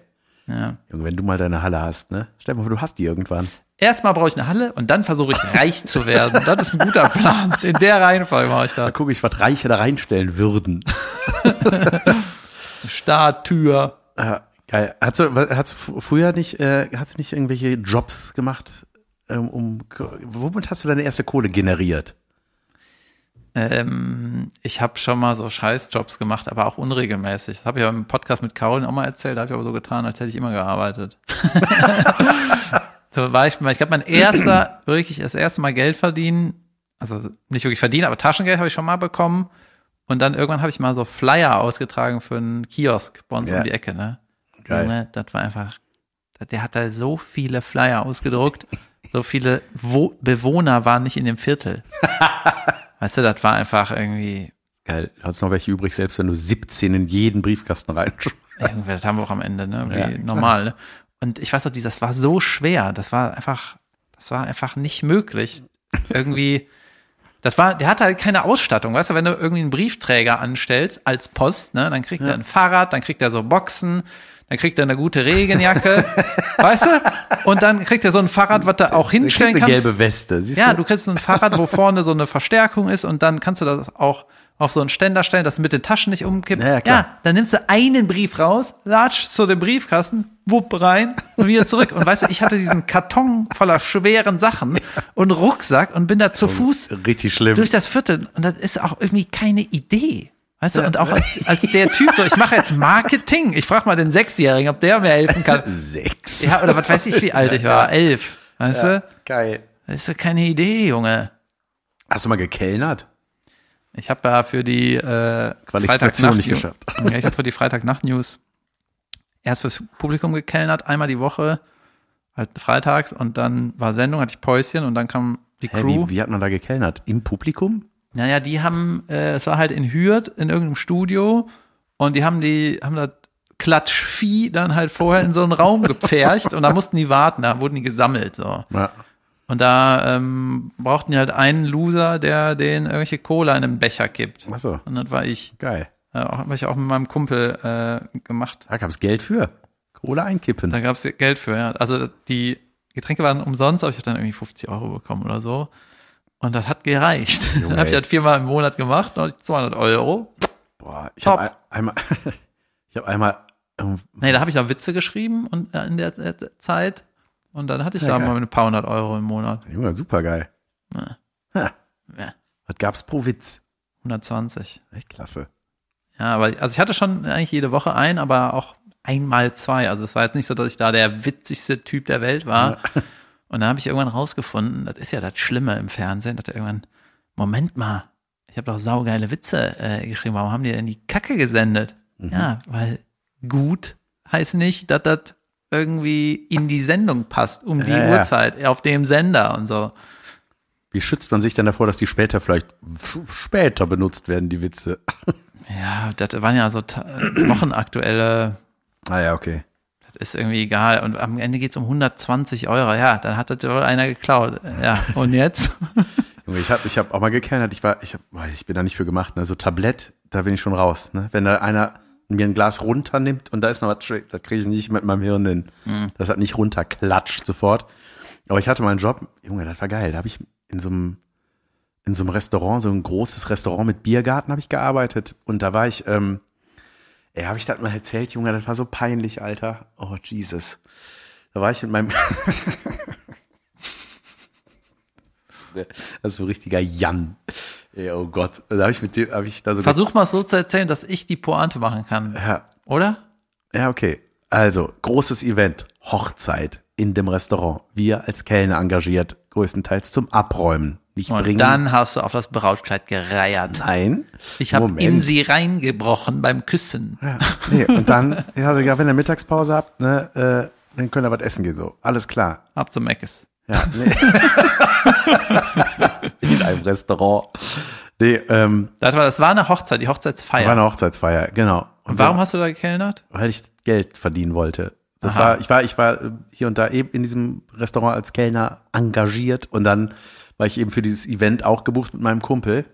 Ja. Junge, wenn du mal deine Halle hast, ne? Stell dir mal vor, du hast die irgendwann. Erstmal brauche ich eine Halle und dann versuche ich reich zu werden. Das ist ein guter Plan. In der Reihenfolge mache ich Da das. gucke ich, was Reiche da reinstellen würden. [laughs] Starttür. Ja, geil. Hast du, was- hast du fr- früher nicht, äh, hast du nicht irgendwelche Jobs gemacht, ähm, um, womit hast du deine erste Kohle generiert? Ähm, ich habe schon mal so Scheißjobs gemacht, aber auch unregelmäßig. Das habe ich ja im Podcast mit Caroline auch mal erzählt. Da habe ich aber so getan, als hätte ich immer gearbeitet. [laughs] Zum Beispiel, ich glaube, mein erster, [clears throat] wirklich das erste Mal Geld verdienen, also nicht wirklich verdienen, aber Taschengeld habe ich schon mal bekommen. Und dann irgendwann habe ich mal so Flyer ausgetragen für einen Kiosk bei uns Ja. um die Ecke. Ne? Geil. Junge, das war einfach, der hat da so viele Flyer ausgedruckt, so viele Wo Bewohner waren nicht in dem Viertel. [laughs] Weißt du, das war einfach irgendwie, Geil. Hast du noch welche übrig, selbst wenn du 17 in jeden Briefkasten irgendwie, das haben wir auch am Ende, ne? Wie Ja, normal. Ne? Und ich weiß noch, die- das war so schwer, das war einfach, das war einfach nicht möglich. Irgendwie, das war, der hatte halt keine Ausstattung, weißt du, wenn du irgendwie einen Briefträger anstellst als Post, ne, dann kriegt er ein Fahrrad, dann kriegt er so Boxen, dann kriegt er eine gute Regenjacke, [laughs] weißt du? Und dann kriegt er so ein Fahrrad, was du auch hinstellen eine kannst. gelbe Weste, siehst Ja, du? du kriegst ein Fahrrad, wo vorne so eine Verstärkung ist und dann kannst du das auch auf so einen Ständer stellen, dass es mit den Taschen nicht umkippt. Ja, ja, dann nimmst du einen Brief raus, latsch zu dem Briefkasten, wupp rein und wieder zurück. Und weißt du, ich hatte diesen Karton voller schweren Sachen und Rucksack und bin da zu Fuß Richtig schlimm. durch das Viertel und das ist auch irgendwie keine Idee. Weißt du, und auch als, als der Typ so, ich mache jetzt Marketing. Ich frage mal den Sechsjährigen, ob der mir helfen kann. Sechs. Ja, oder was weiß ich, wie alt ich war. Elf. Weißt du? Geil. Das ist doch keine Idee, Junge. Hast du mal gekellnert? Ich habe ja für die äh, Qualifikation nicht geschafft. [laughs] Ja, ich habe für die Freitagnacht-News erst fürs Publikum gekellnert, einmal die Woche, halt freitags und dann war Sendung, hatte ich Päuschen und dann kam die Hä, Crew. wie, wie hat man da gekellnert? Im Publikum? Naja, die haben, äh, es war halt in Hürth in irgendeinem Studio und die haben die, haben das Klatschvieh dann halt vorher in so einen Raum gepfercht und da mussten die warten, da wurden die gesammelt, so. Ja. Und da ähm, brauchten die halt einen Loser, der den irgendwelche Cola in einen Becher kippt. Ach so. Und das war ich. Geil. Äh, Habe ich auch mit meinem Kumpel äh, gemacht. Da gab's Geld für. Kohle einkippen. Da gab es Geld für, ja. Also die Getränke waren umsonst, aber ich habe dann irgendwie 50 Euro bekommen oder so. Und das hat gereicht. Junge, [laughs] dann habe ich das viermal im Monat gemacht, dann hatte ich 200 Euro. Boah, ich habe ein, einmal, [laughs] ich habe einmal, ähm, Nee, da habe ich auch Witze geschrieben und äh, in der Zeit. Und dann hatte ich Ja, da geil. mal ein paar hundert Euro im Monat. Junge, super geil. Ja. Ja, was gab's pro Witz? 120. Echt klasse. Ja, aber also ich hatte schon eigentlich jede Woche ein, aber auch einmal zwei. Also es war jetzt nicht so, dass ich da der witzigste Typ der Welt war. [laughs] Und dann habe ich irgendwann rausgefunden, das ist ja das Schlimme im Fernsehen, dass irgendwann, Moment mal, ich habe doch saugeile Witze äh, geschrieben, warum haben die denn die Kacke gesendet? Ja, weil gut heißt nicht, dass das irgendwie in die Sendung passt, um die Ja, ja. Uhrzeit, auf dem Sender und so. Wie schützt man sich denn davor, dass die später vielleicht später benutzt werden, die Witze? [laughs] Ja, das waren ja so ta- wochenaktuelle Ah ja, okay. Das ist irgendwie egal. Und am Ende geht's um 120 Euro. Ja, dann hat das wohl einer geklaut. Ja, und jetzt? [laughs] Junge, ich habe ich hab auch mal gekellnert, ich war, ich, hab, ich bin da nicht für gemacht, ne? So Tablett, da bin ich schon raus, ne? Wenn da einer mir ein Glas runternimmt und da ist noch was, das kriege ich nicht mit meinem Hirn hin. Das hat nicht runterklatscht sofort. Aber ich hatte mal einen Job, Junge, das war geil. Da habe ich in so einem in so einem Restaurant, so ein großes Restaurant mit Biergarten habe ich gearbeitet und da war ich, ähm, ey, habe ich das mal erzählt, Junge, das war so peinlich, Alter. Oh Jesus. Da war ich mit meinem [laughs] Das ist so ein richtiger Jan. Ey, oh Gott. Da habe ich mit dem, habe ich da so Versuch mal so zu erzählen, dass ich die Pointe machen kann. ja, Oder? ja, okay. Also, großes Event, Hochzeit in dem Restaurant. Wir als Kellner engagiert, größtenteils zum Abräumen. Nicht Und bringen. dann hast du auf das Brautkleid gereiert. Nein. Ich habe in sie reingebrochen beim Küssen. Ja, nee, und dann, ja, ja, wenn ihr Mittagspause habt, ne, äh, dann könnt ihr was essen gehen, so. Alles klar. Ab zum Meckes. Ja, nee. [laughs] in einem Restaurant. Nee, ähm, Das war, das war eine Hochzeit, die war Hochzeitsfeier. eine Hochzeitsfeier, genau. Und warum hast du da gekellnert? weil ich Geld verdienen wollte. Das Aha. war, ich war, ich war äh, hier und da eben in diesem Restaurant als Kellner engagiert und dann war ich eben für dieses Event auch gebucht mit meinem Kumpel.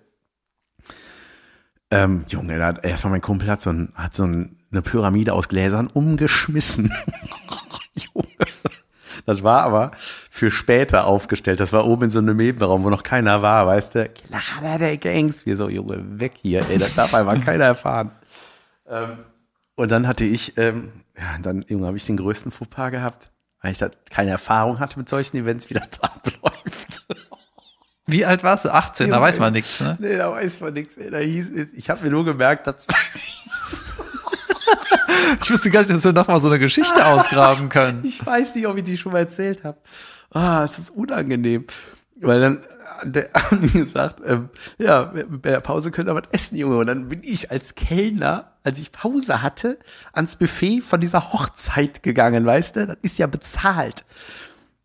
Ähm, Junge, da erstmal mein Kumpel hat so ein, hat so ein eine Pyramide aus Gläsern umgeschmissen. [laughs] Junge. Das war aber für später aufgestellt. Das war oben in so einem Nebenraum, wo noch keiner war, weißt du? Klar, der Gangs. Wir so, Junge, weg hier, ey, das darf einfach keiner erfahren. Ähm, und dann hatte ich, ähm, ja, dann, Junge, habe ich den größten Fauxpas gehabt, weil ich da keine Erfahrung hatte mit solchen Events, wie das [laughs] abläuft. Wie alt warst du? 18, da weiß man nichts, ne? Nee, da weiß man nichts. Ich habe mir nur gemerkt, dass [laughs] [laughs] Ich wusste gar nicht, dass wir noch mal so eine Geschichte ausgraben können. [laughs] Ich weiß nicht, ob ich die schon mal erzählt habe. Ah, es ist unangenehm. Weil dann der haben die gesagt, ähm, ja, bei der Pause könnt ihr was essen, Junge. Und dann bin ich als Kellner, als ich Pause hatte, ans Buffet von dieser Hochzeit gegangen, weißt du? Das ist ja bezahlt.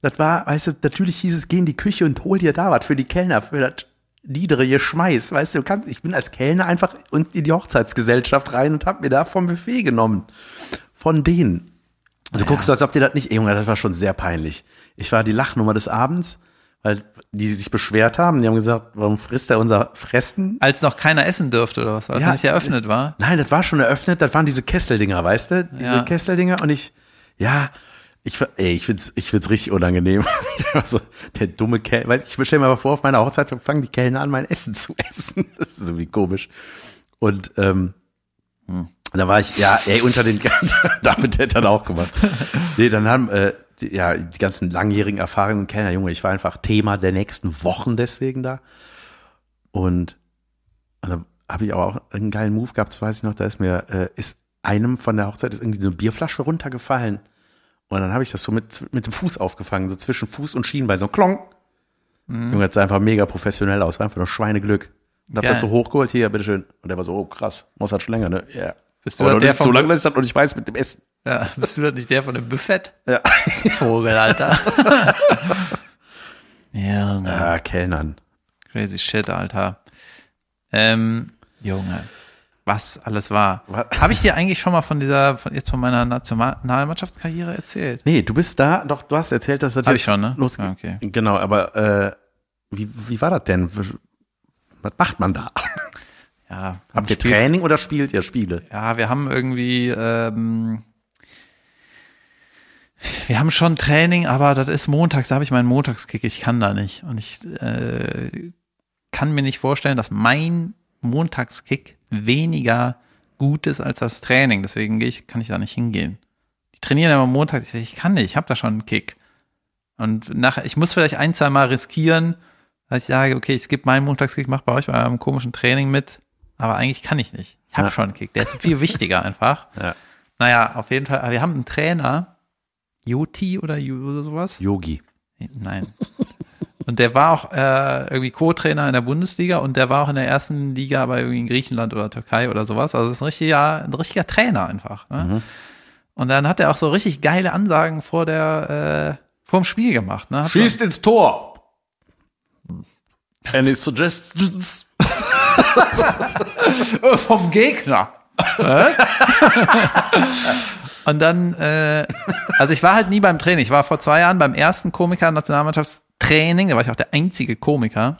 Das war, weißt du, natürlich hieß es, geh in die Küche und hol dir da was für die Kellner, für das niedere Schmeiß, weißt du, du kannst, ich bin als Kellner einfach in die Hochzeitsgesellschaft rein und hab mir da vom Buffet genommen. Von denen. Und du Ja. guckst so, als ob dir das nicht, ey, Junge, das war schon sehr peinlich. Ich war die Lachnummer des Abends, weil die sich beschwert haben, die haben gesagt, warum frisst er unser Fressen? Als noch keiner essen dürfte oder was, als Ja, es nicht eröffnet war. Nein, das war schon eröffnet, das waren diese Kesseldinger, weißt du? Diese Ja. Kesseldinger und ich, ja, ich, ey, ich find's, ich find's richtig unangenehm. [laughs] Ich war so, der dumme Kellner, weiß ich, stell mir mal vor, auf meiner Hochzeit fangen die Kellner an, mein Essen [laughs] zu essen. Das ist irgendwie komisch. Und, ähm, da war ich, ja, ey, unter den, damit hätte er dann auch gemacht. Nee, dann haben, äh, die, ja, die ganzen langjährigen erfahrenen Kellner, Junge, ich war einfach Thema der nächsten Wochen deswegen da. Und, und dann habe ich auch einen geilen Move gehabt, das weiß ich noch, da ist mir, äh, ist einem von der Hochzeit ist irgendwie so eine Bierflasche runtergefallen. Und dann habe ich das so mit, mit dem Fuß aufgefangen, so zwischen Fuß und Schienbein, so klong. Junge, das sah einfach mega professionell aus, war einfach nur Schweineglück. Und hab Geil. das so hochgeholt, hier, bitteschön. Und der war so, oh krass, muss halt schon länger, ne? Ja. Bist du Aber noch der nicht so lange, ich das noch nicht weiß mit dem Essen. Ja, [laughs] bist du das nicht der von dem Buffet? Ja. [laughs] Vogel, Alter. [laughs] Junge. Ah, Kellnern. Crazy shit, Alter. Ähm, Junge. Was alles war. [laughs] Habe ich dir eigentlich schon mal von dieser, von, jetzt von meiner Nationalmannschaftskarriere erzählt? Nee, du bist da, doch, du hast erzählt, dass das Hab jetzt ich schon, ne? losgeht. Ah, okay. Genau, aber äh, wie, wie war das denn? Was macht man da? [laughs] Ja. Habt ihr Spiel- Training oder spielt ihr Spiele? Ja, wir haben irgendwie, ähm, wir haben schon Training, aber das ist montags, da habe ich meinen Montagskick, ich kann da nicht. Und ich äh, kann mir nicht vorstellen, dass mein Montagskick weniger gut ist als das Training. Deswegen ich, kann ich da nicht hingehen. Die trainieren immer montags, ich, ich kann nicht, ich habe da schon einen Kick. Und nachher, ich muss vielleicht ein, zwei Mal riskieren, dass ich sage, okay, ich gebe meinen Montagskick, mach bei euch bei einem komischen Training mit, aber eigentlich kann ich nicht. Ich habe Ja. schon einen Kick, der ist viel wichtiger einfach. [laughs] Ja. Naja, auf jeden Fall, aber wir haben einen Trainer, Joti oder sowas. Yogi. Nein. Und der war auch äh, irgendwie Co-Trainer in der Bundesliga und der war auch in der ersten Liga bei irgendwie in Griechenland oder Türkei oder sowas. Also das ist ein richtiger, ein richtiger Trainer einfach. Ne? Und dann hat er auch so richtig geile Ansagen vor der äh, vor dem Spiel gemacht. Ne? Hat Schießt ins Tor! Any suggestions? [laughs] Äh, vom Gegner. Und dann, äh, also ich war halt nie beim Training. Ich war vor zwei Jahren beim ersten Komiker-Nationalmannschaftstraining. Da war ich auch der einzige Komiker.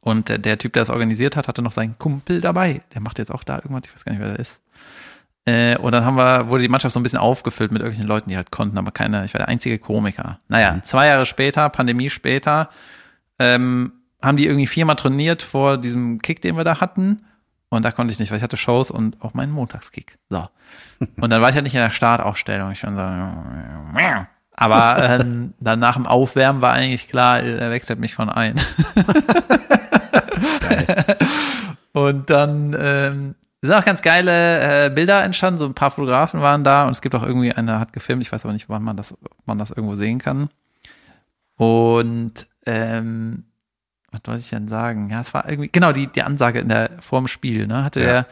Und der, der Typ, der das organisiert hat, hatte noch seinen Kumpel dabei. Der macht jetzt auch da irgendwas, ich weiß gar nicht, wer der ist. Äh, und dann haben wir, wurde die Mannschaft so ein bisschen aufgefüllt mit irgendwelchen Leuten, die halt konnten, aber keine, ich war der einzige Komiker. Naja, zwei Jahre später, Pandemie später, ähm, haben die irgendwie viermal trainiert vor diesem Kick, den wir da hatten. Und da konnte ich nicht, weil ich hatte Shows und auch meinen Montagskick. So. [laughs] Und dann war ich halt nicht in der Startaufstellung. Ich schon so, aber ähm, dann nach dem Aufwärmen war eigentlich klar, er wechselt mich von ein. [laughs] und dann ähm, sind auch ganz geile äh, Bilder entstanden. So ein paar Fotografen waren da und es gibt auch irgendwie einer hat gefilmt. Ich weiß aber nicht, wann man das, ob man das irgendwo sehen kann. Und ähm, was wollte ich denn sagen? Ja, es war irgendwie, genau, die, die Ansage in der, vorm Spiel, ne, hatte Ja.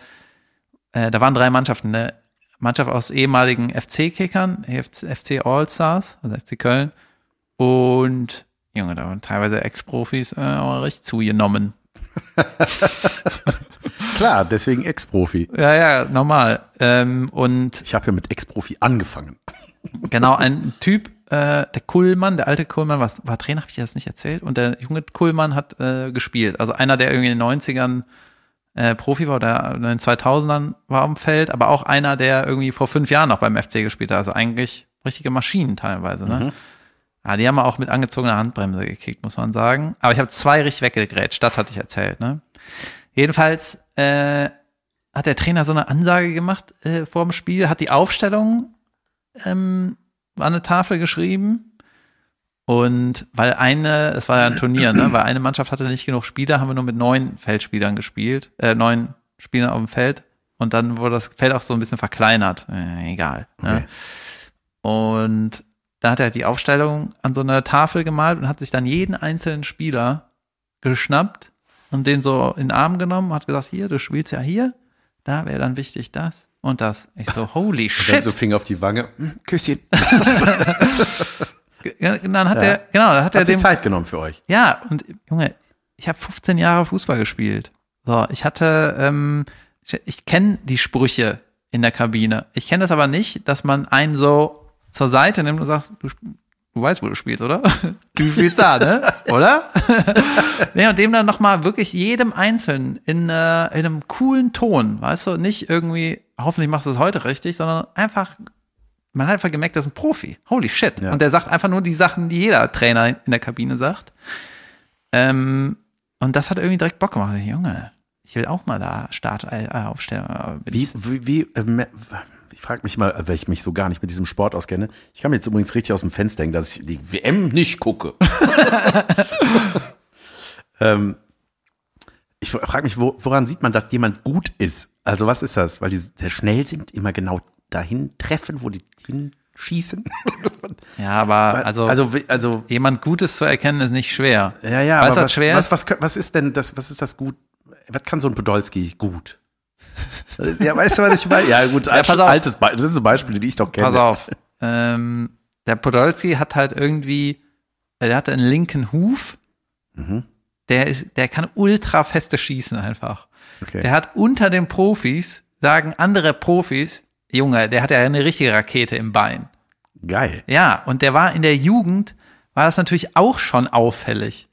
er, äh, da waren drei Mannschaften, eine Mannschaft aus ehemaligen FC-Kickern, FC, All-Stars, also FC Köln, und, Junge, da waren teilweise Ex-Profis, äh, richtig zugenommen. [laughs] Klar, deswegen Ex-Profi. Ja, ja, normal. Ähm, und Ich habe ja mit Ex-Profi angefangen. [laughs] Genau, ein Typ, äh, der Kuhlmann, der alte Kuhlmann, was, war Trainer, habe ich dir das nicht erzählt? Und der junge Kuhlmann hat äh, gespielt. Also einer, der irgendwie in den 90ern äh, Profi war, der in den 2000ern war am Feld, aber auch einer, der irgendwie vor fünf Jahren noch beim FC gespielt hat. Also eigentlich richtige Maschinen teilweise. Ne? Mhm. Ja, die haben auch mit angezogener Handbremse gekickt, muss man sagen. Aber ich habe zwei richtig weggegrätscht, das hatte ich erzählt. Ne? Jedenfalls äh, hat der Trainer so eine Ansage gemacht äh, vor dem Spiel, hat die Aufstellung ähm, an eine Tafel geschrieben. Und weil eine, es war ja ein Turnier, ne, weil eine Mannschaft hatte nicht genug Spieler, haben wir nur mit neun Feldspielern gespielt, äh, neun Spielern auf dem Feld. Und dann wurde das Feld auch so ein bisschen verkleinert. Äh, egal. Ne? Und da hat er die Aufstellung an so einer Tafel gemalt und hat sich dann jeden einzelnen Spieler geschnappt und den so in den Arm genommen, hat gesagt, hier, du spielst ja hier, da wäre dann wichtig das und das. Ich so, holy Und dann shit. so Finger auf die Wange. Hm, Küsschen. [laughs] Dann hat Ja. er, genau, dann hat er Hat sich dem, Zeit genommen für euch. ja, und Junge, ich habe 15 Jahre Fußball gespielt. So, ich hatte, ähm, ich, ich kenne die Sprüche in der Kabine. Ich kenne das aber nicht, dass man einen so zur Seite nimmt und sagt, du, du weißt, wo du spielst, oder? [laughs] Du spielst da, ne? [laughs] Oder? [laughs] nee, und dem dann nochmal wirklich jedem Einzelnen in, äh, in einem coolen Ton, weißt du, nicht irgendwie, hoffentlich machst du es heute richtig, sondern einfach, man hat einfach gemerkt, das ist ein Profi. Holy shit. Ja. Und der sagt einfach nur die Sachen, die jeder Trainer in der Kabine sagt. Ähm, und das hat irgendwie direkt Bock gemacht. Ich, Junge, ich will auch mal da Start äh, aufstellen. Bin Wie, ich- wie, wie ähm, ich frage mich mal, weil ich mich so gar nicht mit diesem Sport auskenne. Ich kann mir jetzt übrigens richtig aus dem Fenster denken, dass ich die WM nicht gucke. [laughs] ähm, ich frage mich, wo, woran sieht man, dass jemand gut ist? Also was ist das? Weil die sehr schnell sind, immer genau dahin treffen, wo die hinschießen. [laughs] Ja, aber also, also, also jemand Gutes zu erkennen ist nicht schwer. ja, ja, Weißt aber was schwer was, ist? was, was, was ist denn das, was ist das gut? Was kann so ein Podolski gut? [laughs] Ja, weißt du, was ich meine? Ja, gut, Ja, pass auf. altes Be das sind so Beispiele, die ich doch kenne. Pass auf. Ähm, der Podolski hat halt irgendwie, der hatte einen linken Huf. Mhm. Der ist, der kann ultra feste schießen einfach. Okay. Der hat unter den Profis, sagen andere Profis, Junge, der hat ja eine richtige Rakete im Bein. Geil. Ja, und der war in der Jugend, war das natürlich auch schon auffällig.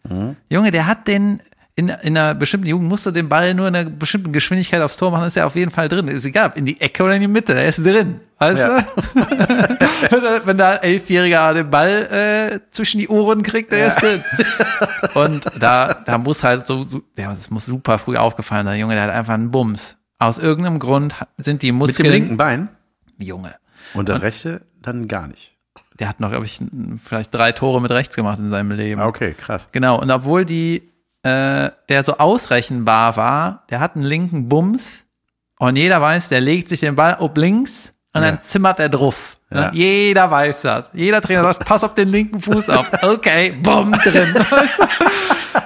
Junge, der hat den, in, in einer bestimmten Jugend musste den Ball nur in einer bestimmten Geschwindigkeit aufs Tor machen, ist er auf jeden Fall drin. Ist egal, ob in die Ecke oder in die Mitte, er ist drin. Weißt Ja. du? [laughs] wenn, da, wenn da ein Elfjähriger den Ball äh, zwischen die Ohren kriegt, der ist drin. Und da, da muss halt so, so, ja, das muss super früh aufgefallen sein. Junge, der hat einfach einen Bums. Aus irgendeinem Grund sind die Mit Muskeln. dem linken Bein Junge. und der rechte dann gar nicht. Der hat noch, glaube ich, vielleicht drei Tore mit rechts gemacht in seinem Leben. Ah, Okay, krass. Genau, und obwohl die, äh, der so ausrechenbar war, der hat einen linken Bums und jeder weiß, der legt sich den Ball ob links und Ja. dann zimmert er drauf. Ja. Jeder weiß das. Jeder Trainer sagt, pass auf den linken Fuß auf. [laughs] Okay, bumm, drin. [laughs]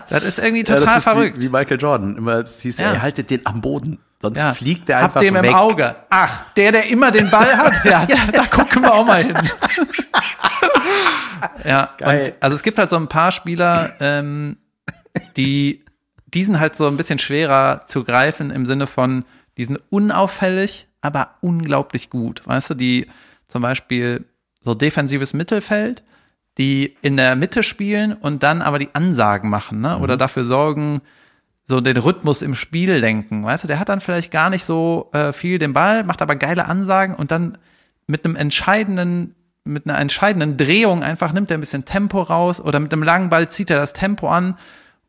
Das ist irgendwie Ja, total das ist verrückt. Wie, wie Michael Jordan. Immer es hieß, Ja. er haltet den am Boden. Sonst Ja. fliegt der Hab einfach dem weg. im Auge. Ach, der, der immer den Ball hat, ja, [laughs] da gucken wir auch mal hin. ja, Geil. und also es gibt halt so ein paar Spieler, ähm, die, die sind halt so ein bisschen schwerer zu greifen im Sinne von, die sind unauffällig, aber unglaublich gut. Weißt du, die zum Beispiel so defensives Mittelfeld, die in der Mitte spielen und dann aber die Ansagen machen, ne? Oder dafür sorgen, so den Rhythmus im Spiel lenken. Weißt du, der hat dann vielleicht gar nicht so äh, viel den Ball, macht aber geile Ansagen und dann mit einem entscheidenden, mit einer entscheidenden Drehung einfach nimmt er ein bisschen Tempo raus oder mit einem langen Ball zieht er das Tempo an.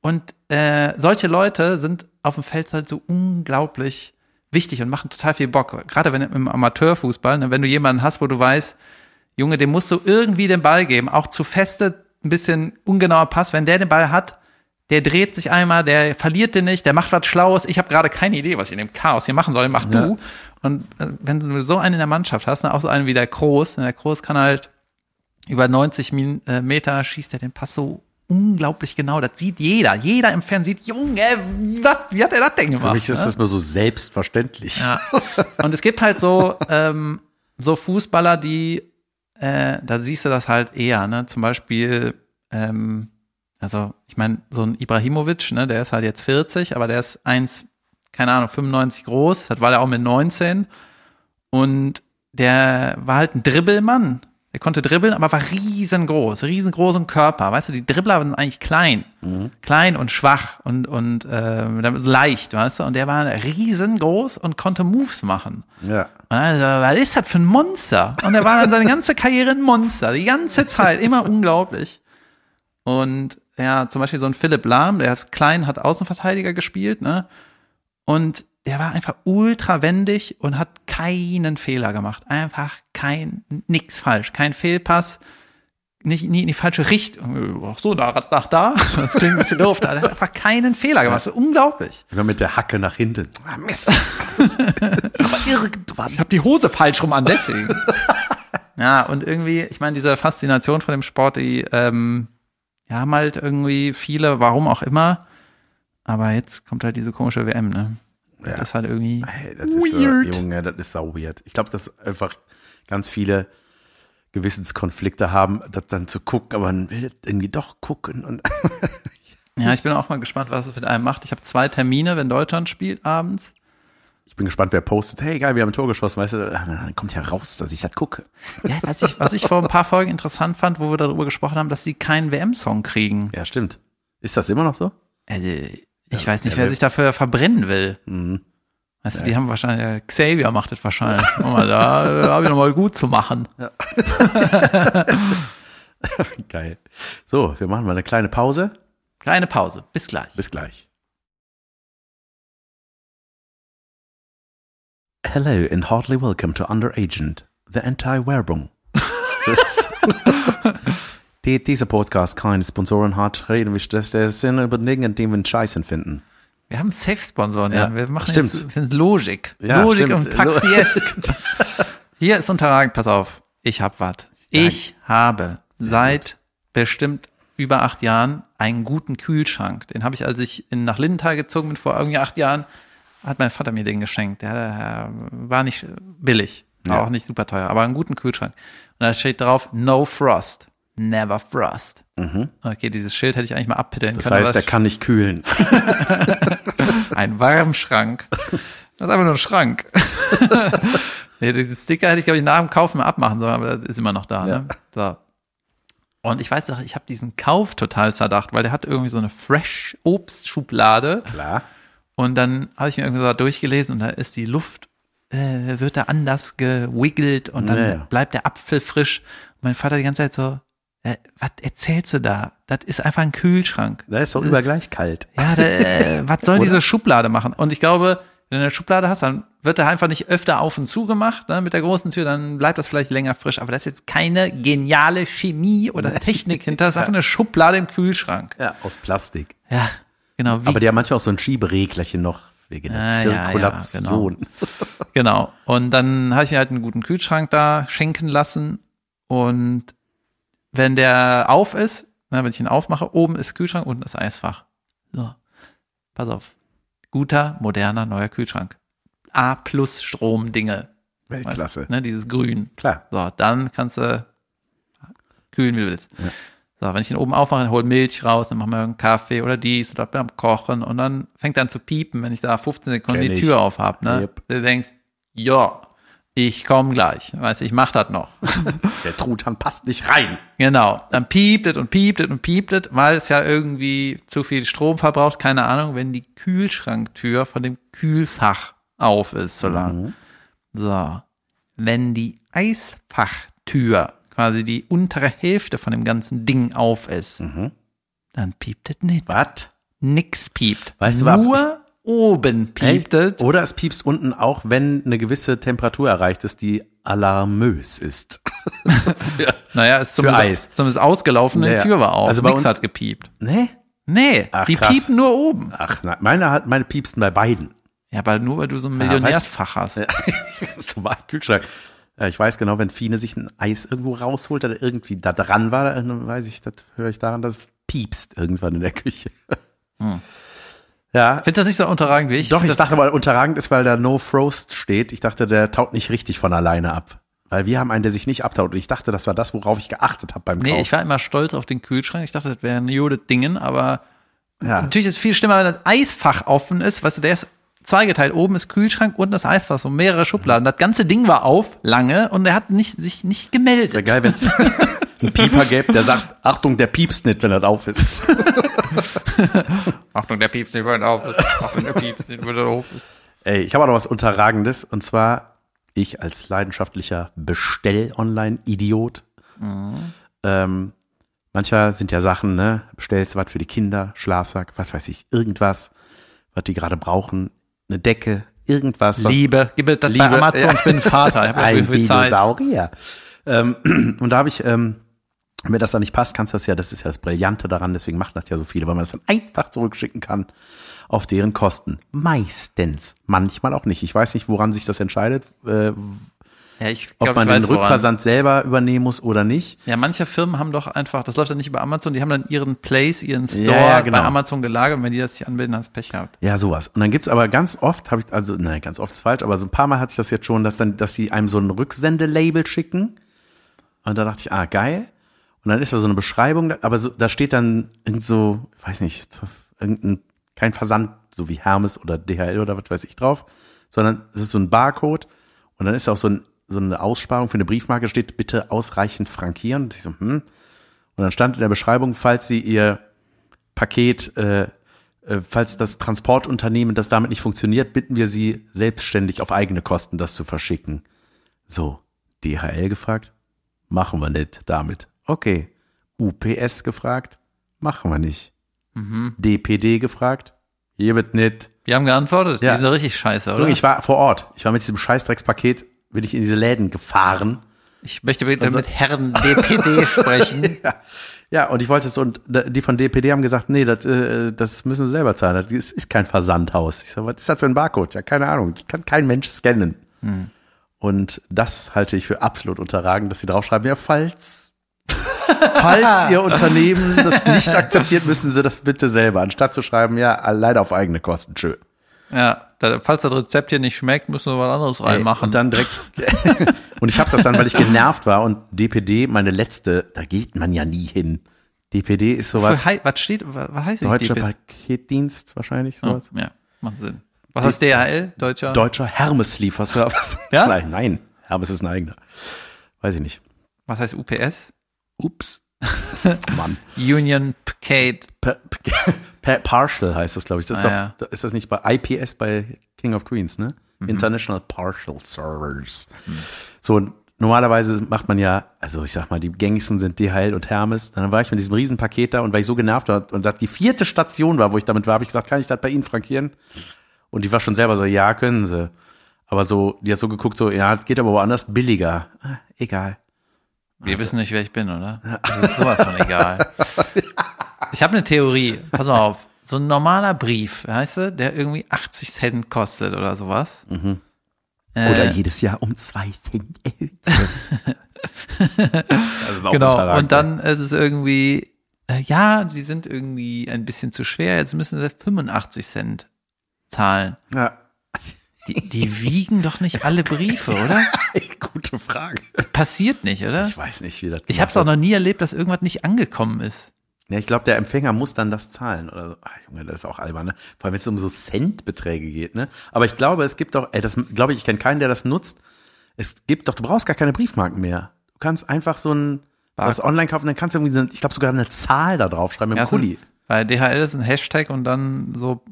Und äh, solche Leute sind auf dem Feld halt so unglaublich wichtig und machen total viel Bock. Gerade wenn im Amateurfußball, ne, wenn du jemanden hast, wo du weißt, Junge, dem musst du irgendwie den Ball geben, auch zu feste, ein bisschen ungenauer Pass. Wenn der den Ball hat, der dreht sich einmal, der verliert den nicht, der macht was Schlaues. Ich habe gerade keine Idee, was ich in dem Chaos hier machen soll, mach Ja. du. Und äh, wenn du so einen in der Mannschaft hast, ne, auch so einen wie der Kroos, ne, der Kroos kann halt über 90 Min äh, Meter schießt er den Pass so unglaublich genau. Das sieht jeder. Jeder im Fernsehen sieht, Junge, was, wie hat er das denn gemacht? Für mich ist ne? das mal so selbstverständlich. Ja. [laughs] Und es gibt halt so, ähm, so Fußballer, die, äh, da siehst du das halt eher, ne? Zum Beispiel, ähm, also ich meine, so ein Ibrahimovic, ne, der ist halt jetzt 40, aber der ist eins, keine Ahnung, 95 groß, das war der auch mit 19. Und der war halt ein Dribbelmann. Der konnte dribbeln, aber war riesengroß, riesengroßen Körper. Weißt du, die Dribbler sind eigentlich klein, klein und schwach und und äh, leicht, weißt du. Und der war riesengroß und konnte Moves machen. Ja. Also, was ist das für ein Monster? Und er war dann seine ganze Karriere ein Monster, die ganze Zeit, immer unglaublich. Und ja, zum Beispiel so ein Philipp Lahm, der ist klein, hat Außenverteidiger gespielt, ne? Und der war einfach ultra wendig und hat keinen Fehler gemacht. Einfach kein, nix falsch, kein Fehlpass, nicht, nie in die falsche Richtung. Ach so, nach, nach da. Das klingt ein bisschen doof. Da hat er einfach keinen Fehler gemacht. Das ist unglaublich. Immer mit der Hacke nach hinten. Ah, Mist. [laughs] Aber irgendwann. Ich habe die Hose falsch rum an, deswegen. [laughs] ja, und irgendwie, ich meine, diese Faszination von dem Sport, die ähm, ja, haben halt irgendwie viele, warum auch immer. Aber jetzt kommt halt diese komische WM, ne? Ja. Das ist halt irgendwie Hey, das ist so, weird. Junge, das ist so weird. Ich glaube, dass einfach ganz viele Gewissenskonflikte haben, das dann zu gucken, aber man will irgendwie doch gucken und [laughs] ja, ich bin auch mal gespannt, was es mit einem macht. Ich habe zwei Termine, wenn Deutschland spielt abends. Ich bin gespannt, wer postet, hey geil, wir haben ein Tor geschossen, weißt du, Ah, dann kommt ja raus, dass ich das gucke. Ja, was ich, was ich vor ein paar Folgen interessant fand, wo wir darüber gesprochen haben, dass sie keinen WM-Song kriegen. Ja, stimmt. Ist das immer noch so? Also, ich weiß nicht, ja, wer sich dafür verbrennen will. Mhm. Weißt du, die haben wahrscheinlich, Xavier macht das wahrscheinlich. Guck mal, da, da habe ich nochmal gut zu machen. [laughs] Geil. So, wir machen mal eine kleine Pause. Kleine Pause. Bis gleich. Bis gleich. Hello and heartily welcome to Underagent, the Anti-Werbung. Das- [laughs] Die, dieser Podcast keine Sponsoren hat, reden wir stattdessen über Dinge, die wir scheißen finden. Wir haben Safe-Sponsoren, ja. Wir machen stimmt. jetzt sind Logik. Ja, Logik stimmt. und Paxiesk. [laughs] Hier ist unterragend, pass auf. Ich hab was. Ich habe seit bestimmt über acht Jahren einen guten Kühlschrank. Den habe ich, als ich in, nach Lindenthal gezogen bin, vor irgendwie acht Jahren, hat mein Vater mir den geschenkt. Der, der war nicht billig, war Ja. auch nicht super teuer, aber einen guten Kühlschrank. Und da steht drauf, no frost, never frost. Okay, dieses Schild hätte ich eigentlich mal abpiddeln Mhm. Das können. aber heißt, der kann nicht kühlen. [laughs] ein Warmschrank. Das ist einfach nur ein Schrank. [laughs] nee, diesen Sticker hätte ich, glaube ich, nach dem Kauf mal abmachen sollen, aber das ist immer noch da. Ne? So. Und ich weiß doch, ich habe diesen Kauf total zerdacht, weil der hat irgendwie so eine Fresh-Obst-Schublade. Klar. Und dann habe ich mir irgendwie so durchgelesen und da ist die Luft, äh, wird da anders gewiggelt und dann Ja, ja. bleibt der Apfel frisch. Und mein Vater die ganze Zeit so, äh, was erzählst du da? Das ist einfach ein Kühlschrank. Da ist doch über gleich kalt. Ja, da, äh, [laughs] was soll diese Schublade machen? Und ich glaube, wenn du eine Schublade hast, dann wird er einfach nicht öfter auf und zu gemacht ne, mit der großen Tür, dann bleibt das vielleicht länger frisch. Aber da ist jetzt keine geniale Chemie oder Technik hinter. Das ist [laughs] einfach eine Schublade im Kühlschrank. Ja, aus Plastik. Ja, genau. Wie, Aber die haben manchmal auch so ein Schiebereglerchen noch wegen der Ah, ja, ja, Zirkulation. genau. Und dann habe ich mir halt einen guten Kühlschrank da schenken lassen. Und wenn der auf ist, ne, wenn ich ihn aufmache, oben ist Kühlschrank, unten ist Eisfach. So, pass auf. Guter, moderner, neuer Kühlschrank. A plus Stromdinge. Weltklasse. Weißt, ne, dieses Grün. Klar. So, dann kannst du kühlen, wie du willst. So, wenn ich den oben aufmache, dann hol Milch raus, dann machen wir einen Kaffee oder dies oder beim Kochen und dann fängt er an zu piepen, wenn ich da 15 Sekunden Kenn die ich. Tür auf hab, ne? Yep. Du denkst, ja, ich komme gleich. Weißt du, ich mach das noch. [laughs] Der Truthahn passt nicht rein. genau. Dann pieptet und pieptet und pieptet, weil es ja irgendwie zu viel Strom verbraucht, keine Ahnung, wenn die Kühlschranktür von dem Kühlfach auf ist, so lang. So. Wenn die Eisfachtür, quasi die untere Hälfte von dem ganzen Ding auf ist, dann piept es nicht. Was? Nix piept. Weißt du, aber Nur oben piept es. Oder es piepst unten auch, wenn eine gewisse Temperatur erreicht ist, die alarmös ist. [laughs] Naja, ist zumindest, Eis. zumindest ausgelaufen, Ja, die ja. Tür war auf. Also bei Nix uns- hat gepiept. Nee? Nee, Ach, die krass. piepen nur oben. Ach nein, meine, hat- meine piepsten bei beiden. Ja, aber nur weil du so ein Ja, Millionärsfach hast. Ja, das [laughs] ist normal, Kühlschrank. Ja, ich weiß genau, wenn Fine sich ein Eis irgendwo rausholt, oder irgendwie da dran war, dann weiß ich, das höre ich daran, dass es piepst irgendwann in der Küche. Ja, Findest du das nicht so unterragend wie ich? doch, ich dachte mal, unterragend ist, weil da No Frost steht. Ich dachte, der taut nicht richtig von alleine ab. Weil wir haben einen, der sich nicht abtaut. Und ich dachte, das war das, worauf ich geachtet habe beim Nee, Kauf. ich war immer stolz auf den Kühlschrank. Ich dachte, das wäre ein Jode Dingen, aber ja. natürlich ist es viel schlimmer, wenn das Eisfach offen ist. Weißt du, der ist zweigeteilt. Oben ist Kühlschrank, unten ist einfach so mehrere Schubladen. Das ganze Ding war auf, lange, und er hat nicht, sich nicht gemeldet. Wäre geil, wenn es [laughs] einen Pieper gäbe, der sagt, Achtung, der piepst nicht, wenn er auf [laughs] ist. Achtung, der piepst nicht, wenn er auf ist. Achtung, der piepst nicht, wenn er auf ist. Ey, ich habe auch noch was Unterragendes und zwar ich als leidenschaftlicher Bestell-Online-Idiot. Ähm, manchmal sind ja Sachen, ne, bestellst du was für die Kinder, Schlafsack, was weiß ich, irgendwas, was die gerade brauchen, eine Decke, irgendwas. Was, Liebe, gib mir das Liebe, bei Amazon, ich bin Vater, ich ein. Dinosaurier. Ähm, [clears throat] und da habe ich, ähm, wenn das dann nicht passt, kannst du das ja, das ist ja das Brillante daran, deswegen macht das ja so viele, weil man das dann einfach zurückschicken kann auf deren Kosten. Meistens, manchmal auch nicht. Ich weiß nicht, woran sich das entscheidet, äh, Ja, ich ob glaube, man ich weiß den woran. Rückversand selber übernehmen muss oder nicht. Ja, manche Firmen haben doch einfach, das läuft dann nicht über Amazon, die haben dann ihren Place, ihren Store Ja, ja, genau. bei Amazon gelagert und wenn die das nicht anbieten, hast du Pech gehabt. Ja, sowas. Und dann gibt's aber ganz oft, habe ich, also, nein, ganz oft ist falsch, aber so ein paar Mal hatte ich das jetzt schon, dass dann, dass sie einem so ein Rücksendelabel schicken. Und da dachte ich, ah, geil. Und dann ist da so eine Beschreibung, aber so, da steht dann irgend so, ich weiß nicht, irgendein, kein Versand, so wie Hermes oder DHL oder was weiß ich drauf, sondern es ist so ein Barcode und dann ist auch so, ein, so eine Aussparung für eine Briefmarke, steht bitte ausreichend frankieren. Und so, hm. Und dann stand in der Beschreibung, falls Sie Ihr Paket, äh, äh, falls das Transportunternehmen das damit nicht funktioniert, bitten wir Sie selbstständig auf eigene Kosten das zu verschicken. So, DHL gefragt, machen wir nicht damit. Okay. UPS gefragt, machen wir nicht. DPD gefragt, hier wird nicht. Wir haben geantwortet, Ja. die sind richtig scheiße, oder? Ich war vor Ort. Ich war mit diesem Scheißdreckspaket, bin ich in diese Läden gefahren. Ich möchte bitte Also- mit Herrn DPD sprechen. [laughs] Ja, und ich wollte es, und die von DPD haben gesagt, nee, das, äh, das müssen sie selber zahlen. Das ist, kein Versandhaus. Ich sag, was ist das für ein Barcode? Ja, keine Ahnung. Das kann kein Mensch scannen. Und das halte ich für absolut unterragend, dass sie draufschreiben, ja, falls, [laughs] falls ihr Unternehmen das nicht akzeptiert, müssen sie das bitte selber. Anstatt zu schreiben, ja, leider auf eigene Kosten. Tschö. Ja, da, falls das Rezept hier nicht schmeckt, müssen wir was anderes Ey, reinmachen. Und dann direkt. [laughs] und ich habe das dann, weil ich genervt war und DPD, meine letzte, da geht man ja nie hin. DPD ist sowas. Für was steht, was, was heißt das? Deutscher DPD? Paketdienst wahrscheinlich Oh, sowas. ja, macht Sinn. Was heißt DHL? Deutscher? Deutscher Hermes-Lieferservice. [laughs] Ja? Nein, nein. Hermes ist ein eigener. Weiß ich nicht. was heißt UPS? Ups. [laughs] Mann. Union pa [laughs] Partial heißt das, glaube ich. Das ist, Ah, doch, ist das nicht bei IPS bei King of Queens, ne? International Partial Servers. So, und normalerweise macht man ja, also ich sag mal, die gängigsten sind DHL und Hermes. Dann war ich mit diesem riesen Paket da und weil ich so genervt war und das die vierte Station war, wo ich damit war, habe ich gesagt, kann ich das bei Ihnen frankieren? Und die war schon selber so, ja, können sie. Aber so, die hat so geguckt, so, ja, geht aber woanders billiger. Ah, egal. Wir wissen nicht, wer ich bin, oder? Das ist sowas von egal. [laughs] Ich habe eine Theorie. Pass mal auf. So ein normaler Brief, weißt du, der irgendwie 80 Cent kostet oder sowas. Oder jedes Jahr um zwei Cent erhöht [laughs] das ist auch Genau. unterragend. Und dann ist es irgendwie, äh, ja, sie sind irgendwie ein bisschen zu schwer. Jetzt müssen sie 85 Cent zahlen. Ja. Die, die wiegen doch nicht alle Briefe, oder? [laughs] Gute Frage. Passiert nicht, oder? Ich weiß nicht, wie das Ich habe es auch noch nie erlebt, dass irgendwas nicht angekommen ist. Ja, ich glaube, der Empfänger muss dann das zahlen oder so. Ah, Junge, das ist auch albern, ne? Vor allem, wenn es um so Centbeträge geht, ne? Aber ich glaube, es gibt doch, ey, das glaube ich, ich kenne keinen, der das nutzt. Es gibt doch, du brauchst gar keine Briefmarken mehr. Du kannst einfach so ein was online kaufen, dann kannst du irgendwie, ich glaube, sogar eine Zahl da draufschreiben mit Ja, dem Kuli. Bei DHL ist ein Hashtag und dann so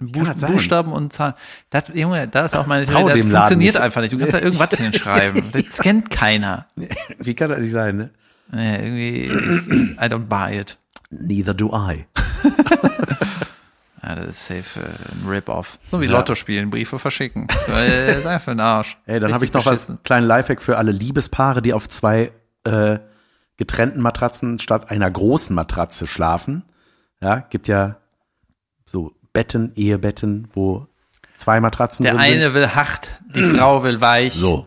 Sein? Buchstaben und Zahlen. Das, Junge, da ist auch meine Theorie, dem das Laden funktioniert nicht. einfach nicht. Du kannst da irgendwas hinschreiben. [laughs] Das scannt keiner. Wie kann das nicht sein, ne? Nee, irgendwie, I don't buy it. Neither do I. [laughs] Ja, das ist safe äh, ein Rip-Off. So wie Ja. Lotto spielen, Briefe verschicken. Das ist einfach ein Arsch. Ey, dann habe ich noch was, beschissen. kleinen Lifehack für alle Liebespaare, die auf zwei äh, getrennten Matratzen statt einer großen Matratze schlafen. Ja, gibt ja Betten, Ehebetten, wo zwei Matratzen Der drin eine sind. will hart, die [clears throat] Frau will weich. So.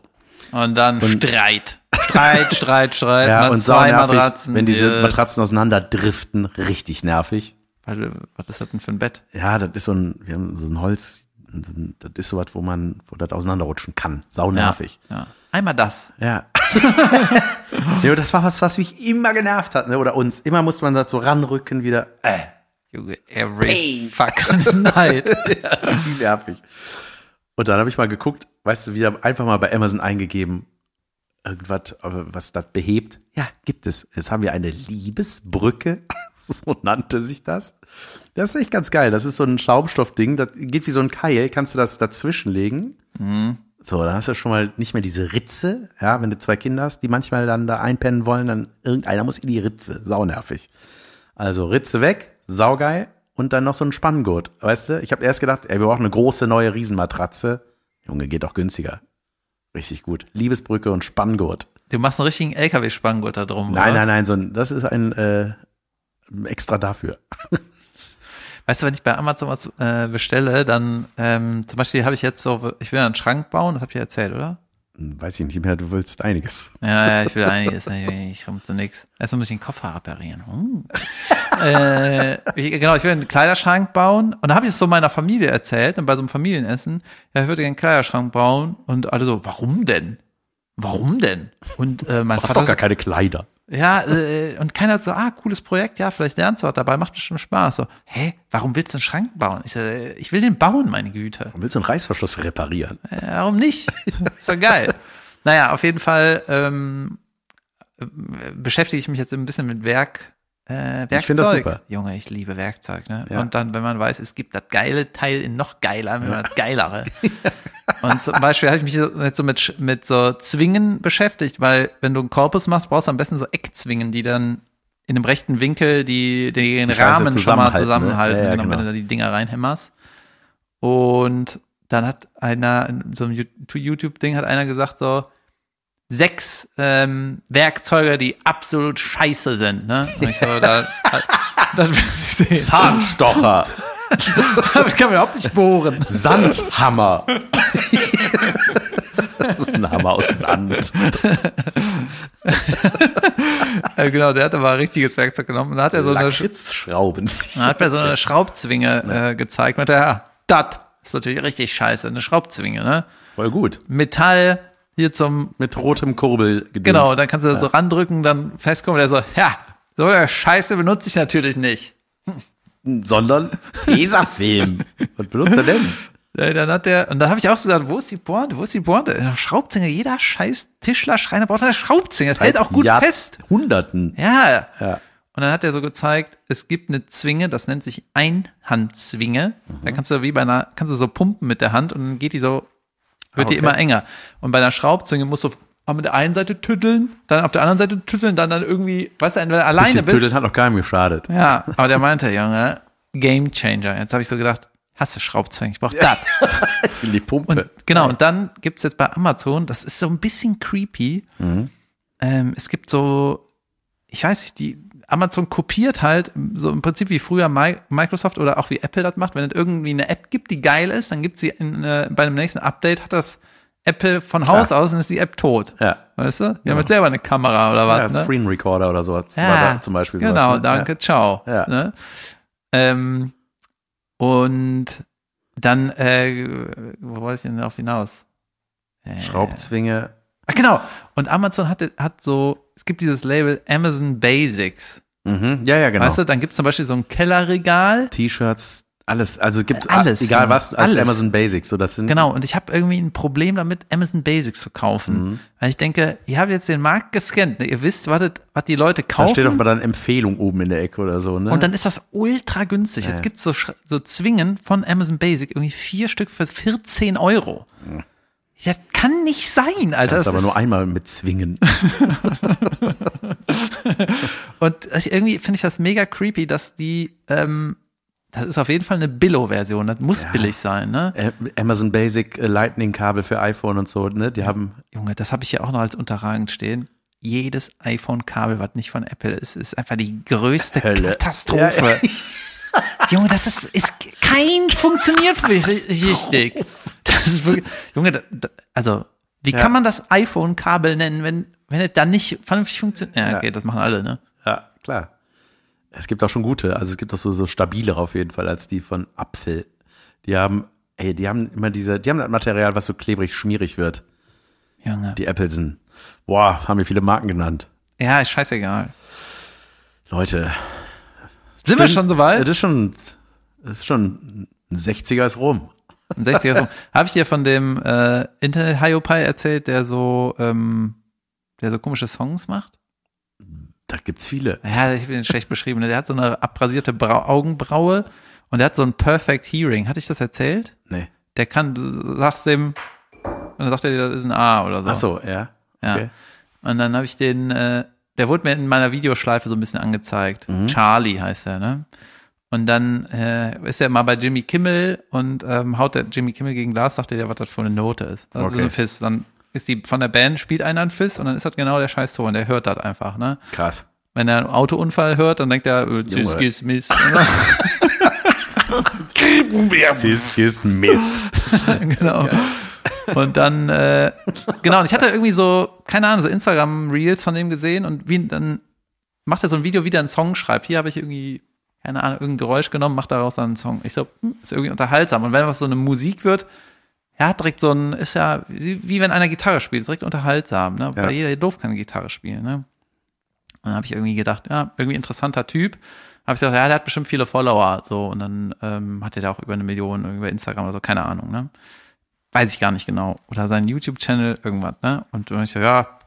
Und dann Streit. Streit, Streit, Streit. Ja, und zwei saunervig, Matratzen. wenn diese äh, Matratzen auseinander driften, richtig nervig. Was ist das denn für ein Bett? Ja, das ist so ein, wir haben so ein Holz, das ist sowas, wo man, wo das auseinanderrutschen kann. Sau nervig. Ja. Einmal das. Ja. [laughs] ja, das war was, was mich immer genervt hat, ne? oder uns. Immer musste man das so ranrücken wieder. Äh, Junge, every fucking [laughs] [laughs] night. Wie nervig. Und dann habe ich mal geguckt, weißt du, wieder einfach mal bei Amazon eingegeben, irgendwas, was das behebt. Ja, gibt es. Jetzt haben wir eine Liebesbrücke. [laughs] So nannte sich das. Das ist echt ganz geil. Das ist so ein Schaumstoffding. Das geht wie so ein Keil. Kannst du das dazwischenlegen. So, dann hast du schon mal nicht mehr diese Ritze. Ja, wenn du zwei Kinder hast, die manchmal dann da einpennen wollen, dann irgendeiner muss in die Ritze. Saunervig. Also Ritze weg, saugeil. Und dann noch so ein Spanngurt. Weißt du, ich habe erst gedacht, ey, wir brauchen eine große neue Riesenmatratze. Junge, geht doch günstiger. Richtig gut. Liebesbrücke und Spanngurt. Du machst einen richtigen LKW-Spanngurt da drum. Nein, oder? nein, nein, so ein, das ist ein äh, extra dafür. [laughs] Weißt du, wenn ich bei Amazon was äh, bestelle, dann ähm, zum Beispiel habe ich jetzt so, ich will einen Schrank bauen, das habe ich ja erzählt, oder? Weiß ich nicht mehr, du willst einiges. Ja, ja, ich will einiges. ne, Ich komme zu nichts. Erst muss ich den Koffer reparieren. Hm. äh, ich, genau, ich will einen Kleiderschrank bauen. Und da habe ich es so meiner Familie erzählt, und bei so einem Familienessen, ja, ich würde gerne einen Kleiderschrank bauen. Und alle so, warum denn? Warum denn? Und äh, mein Du hast Vater doch gar keine Kleider. Ja, äh, und keiner hat so, ah, cooles Projekt, ja, vielleicht lernst du was dabei, macht bestimmt Spaß. So, hä, warum willst du einen Schrank bauen? Ich so, äh, ich will den bauen, meine Güte. Warum willst du einen Reißverschluss reparieren? Äh, warum nicht? Ist doch geil. [laughs] naja, auf jeden Fall ähm, äh, beschäftige ich mich jetzt ein bisschen mit Werk. Äh, Werkzeug. Ich finde das super. Junge, ich liebe Werkzeug. Ne? Ja. Und dann, wenn man weiß, es gibt das geile Teil in noch geiler, wenn man das geilere. [laughs] Und zum Beispiel habe ich mich jetzt so mit, mit so Zwingen beschäftigt, weil wenn du einen Korpus machst, brauchst du am besten so Eckzwingen, die dann in einem rechten Winkel die, den Die Rahmen schon mal zusammenhalten, ne? Ja, ja, genau, genau. wenn du da die Dinger reinhämmerst. Und dann hat einer, in so einem YouTube-Ding hat einer gesagt so, sechs ähm, Werkzeuge, die absolut scheiße sind. Ne? Und ich so, da, da, [laughs] sehen. Zahnstocher, [laughs] damit kann man überhaupt nicht bohren. Sandhammer. das ist ein Hammer aus Sand. Äh, genau, der hat aber ein richtiges Werkzeug genommen. Dann hat er so eine, Lakritzschraubenzieher. dann hat er so eine Schraubzwinge äh, gezeigt. Und ja, das ist natürlich richtig scheiße, eine Schraubzwinge. Ne? Voll gut. Metall hier zum Mit rotem Kurbel gedöns. Genau, dann kannst du das so randrücken, dann festkommen, der so, ja, so eine Scheiße benutze ich natürlich nicht. Sondern Tesafilm. [laughs] Was benutzt er denn? Dann hat der, und dann habe ich auch so gesagt, wo ist die Pointe, wo ist die Pointe? Eine Schraubzwinge, jeder scheiß Tischler, Schreiner braucht eine Schraubzwinge, das hält auch gut fest. Hunderten. Ja. Ja. Und dann hat er so gezeigt, es gibt eine Zwinge, das nennt sich Einhandzwinge. Da kannst du wie bei einer, kannst du so pumpen mit der Hand und dann geht die so, wird die Okay. immer enger. Und bei einer Schraubzwinge musst du auch mit der einen Seite tütteln, dann auf der anderen Seite tütteln, dann dann irgendwie, weißt du, wenn du alleine Bisschen bist. Tüdeln hat noch keinem geschadet. Ja, aber der meinte, Junge, Game Changer. Jetzt habe ich so gedacht, hasse Schraubzwinge, ich brauch das. [laughs] In die Pumpe. Und genau, und dann gibt's jetzt bei Amazon, das ist so ein bisschen creepy. Ähm, es gibt so, ich weiß nicht, die Amazon kopiert halt so im Prinzip wie früher Mi Microsoft oder auch wie Apple das macht. Wenn es irgendwie eine App gibt, die geil ist, dann gibt sie in, äh, bei dem nächsten Update hat das Apple von Haus aus und ist die App tot. Ja. Weißt du? Die haben jetzt selber eine Kamera oder Ja, was. ne? Screen Recorder oder sowas. Ja, war da zum Beispiel sowas, Genau, ne? danke, ciao. Ja. Ne? Ähm, und dann, äh, wo wollte ich denn darauf hinaus? Ja. Schraubzwinge. Ach, genau. Und Amazon hat, hat so, es gibt dieses Label Amazon Basics. Mhm. Ja, ja, genau. Weißt du, dann gibt es zum Beispiel so ein Kellerregal. T-Shirts, alles. Also gibt Alles, egal ja. was, als Alles. Amazon Basics. So, das sind Genau, und ich habe irgendwie ein Problem damit, Amazon Basics zu kaufen. Mhm. Weil ich denke, ihr habt jetzt den Markt gescannt, ne? ihr wisst, was, das- was die Leute Da kaufen. steht doch mal dann Empfehlung oben in der Ecke oder so, ne? Und dann ist das ultra günstig. Jetzt Ja. gibt's so, so Zwingen von Amazon Basic, irgendwie vier Stück für 14 Euro. Ja, kann nicht sein, Alter. das ist aber nur einmal mit Zwingen. [laughs] und irgendwie finde ich das mega creepy, dass die, ähm, das ist auf jeden Fall eine Billo-Version. Das muss billig sein, ne? Äh, Amazon Basic äh, Lightning Kabel für iPhone und so, ne? Die haben Junge, das habe ich ja auch noch als unterragend stehen. Jedes iPhone-Kabel, was nicht von Apple ist, ist einfach die größte Hölle. Katastrophe. Junge, das ist, ist keins funktioniert für mich richtig. Das ist wirklich, Junge, da, da, also, wie Ja. kann man das iPhone-Kabel nennen, wenn, wenn es dann nicht vernünftig funktioniert? Ja, Ja. okay, das machen alle, ne? Ja, klar. Es gibt auch schon gute, also es gibt auch so, so stabilere auf jeden Fall als die von Apfel. Die haben, ey, die haben immer diese, die haben das Material, was so klebrig, schmierig wird. Junge. Die Appleson. Boah, haben wir viele Marken genannt. Ja, ist scheißegal. Leute, Sind wir schon so weit? Das ist schon, das ist schon ein 60er ist rum. Ein 60er Song. Habe ich dir von dem äh, Internet Hiopai erzählt, der so, ähm, der so komische Songs macht? Da gibt's viele. Ja, ich bin den schlecht beschrieben. Der hat so eine abrasierte Brau Augenbraue und der hat so ein Perfect Hearing. Hatte ich das erzählt? Nee. Der kann, du sagst dem, und dann sagt er dir, das ist ein A oder so. Ach so, ja. Ja. Okay. Und dann habe ich den, äh, der wurde mir in meiner Videoschleife so ein bisschen angezeigt. Mhm. Charlie heißt er, ne? Und dann äh, ist er mal bei Jimmy Kimmel und ähm, haut der Jimmy Kimmel gegen Glas, sagt er dir, was das für eine Note ist. Also Okay. so ein Fiss. Dann ist die von der Band, spielt einer ein Fiss und dann ist das genau der scheiß Ton. Der hört das einfach, ne? Krass. Wenn er einen Autounfall hört, dann denkt er, äh, Junge. Ziskis Mist. Sis ist Mist. [laughs] [laughs] genau. Und dann, äh, genau, und ich hatte irgendwie so, keine Ahnung, so Instagram-Reels von dem gesehen und wie, dann macht er so ein Video, wie der einen Song schreibt. Hier habe ich irgendwie, keine Ahnung, irgendein Geräusch genommen, macht daraus dann einen Song. Ich so, hm, ist irgendwie unterhaltsam. Und wenn was so eine Musik wird, er hat direkt so ein, ist ja, wie, wenn einer Gitarre spielt, ist direkt unterhaltsam, ne? Ja. Weil jeder doof kann Gitarre spielen, ne? Und dann habe ich irgendwie gedacht, ja, irgendwie interessanter Typ. Habe ich gesagt, ja, der hat bestimmt viele Follower, so. Und dann ähm, hat er da auch über eine Million über Instagram oder so, keine Ahnung, ne? Weiß ich gar nicht genau. Oder sein YouTube-Channel, irgendwas, ne? Und dann hab ich so, ja,